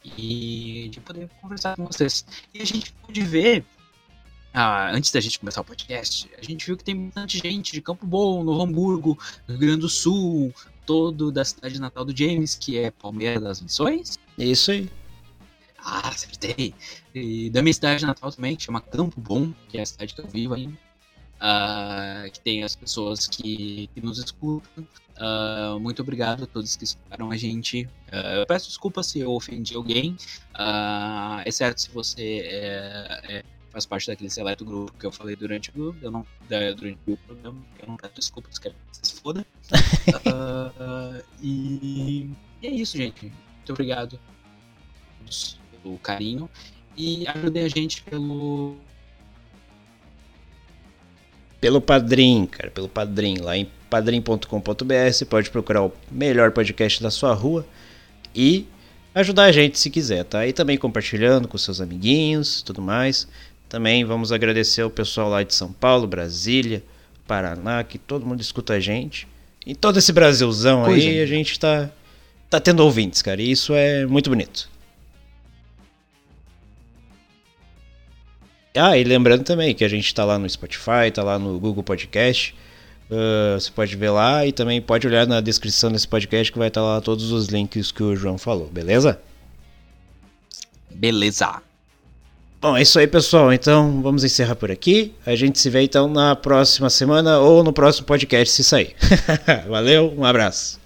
e de poder conversar com vocês. E a gente pode ver, ah, antes da gente começar o podcast, a gente viu que tem bastante gente de Campo Bom, Novo Hamburgo, Rio Grande do Sul, todo da cidade natal do James, que é Palmeiras das Missões. Isso aí. Ah, acertei. E da minha cidade natal também, que chama Campo Bom, que é a cidade que eu vivo ainda. Uh, que tem as pessoas que, que nos escutam. Uh, muito obrigado a todos que escutaram a gente. Uh, eu peço desculpa se eu ofendi alguém, exceto se você é, é, faz parte daquele seleto grupo que eu falei durante o, eu não, durante o programa. Eu não peço desculpas, quero que vocês se foda. e, e é isso, gente. Muito obrigado pelo carinho e ajudem a gente pelo pelo Padrim, cara, pelo Padrim, lá em padrim.com.br, você pode procurar o melhor podcast da sua rua e ajudar a gente se quiser, tá? E também compartilhando com seus amiguinhos, tudo mais. Também vamos agradecer o pessoal lá de São Paulo, Brasília, Paraná, que todo mundo escuta a gente. Em todo esse Brasilzão pois aí, é. a gente tá, tá tendo ouvintes, cara. E isso é muito bonito. Ah, e lembrando também que a gente tá lá no Spotify, tá lá no Google Podcast. Uh, você pode ver lá e também pode olhar na descrição desse podcast que vai estar lá todos os links que o João falou, beleza? Beleza. Bom, é isso aí, pessoal. Então vamos encerrar por aqui. A gente se vê então na próxima semana ou no próximo podcast se sair. Valeu, um abraço.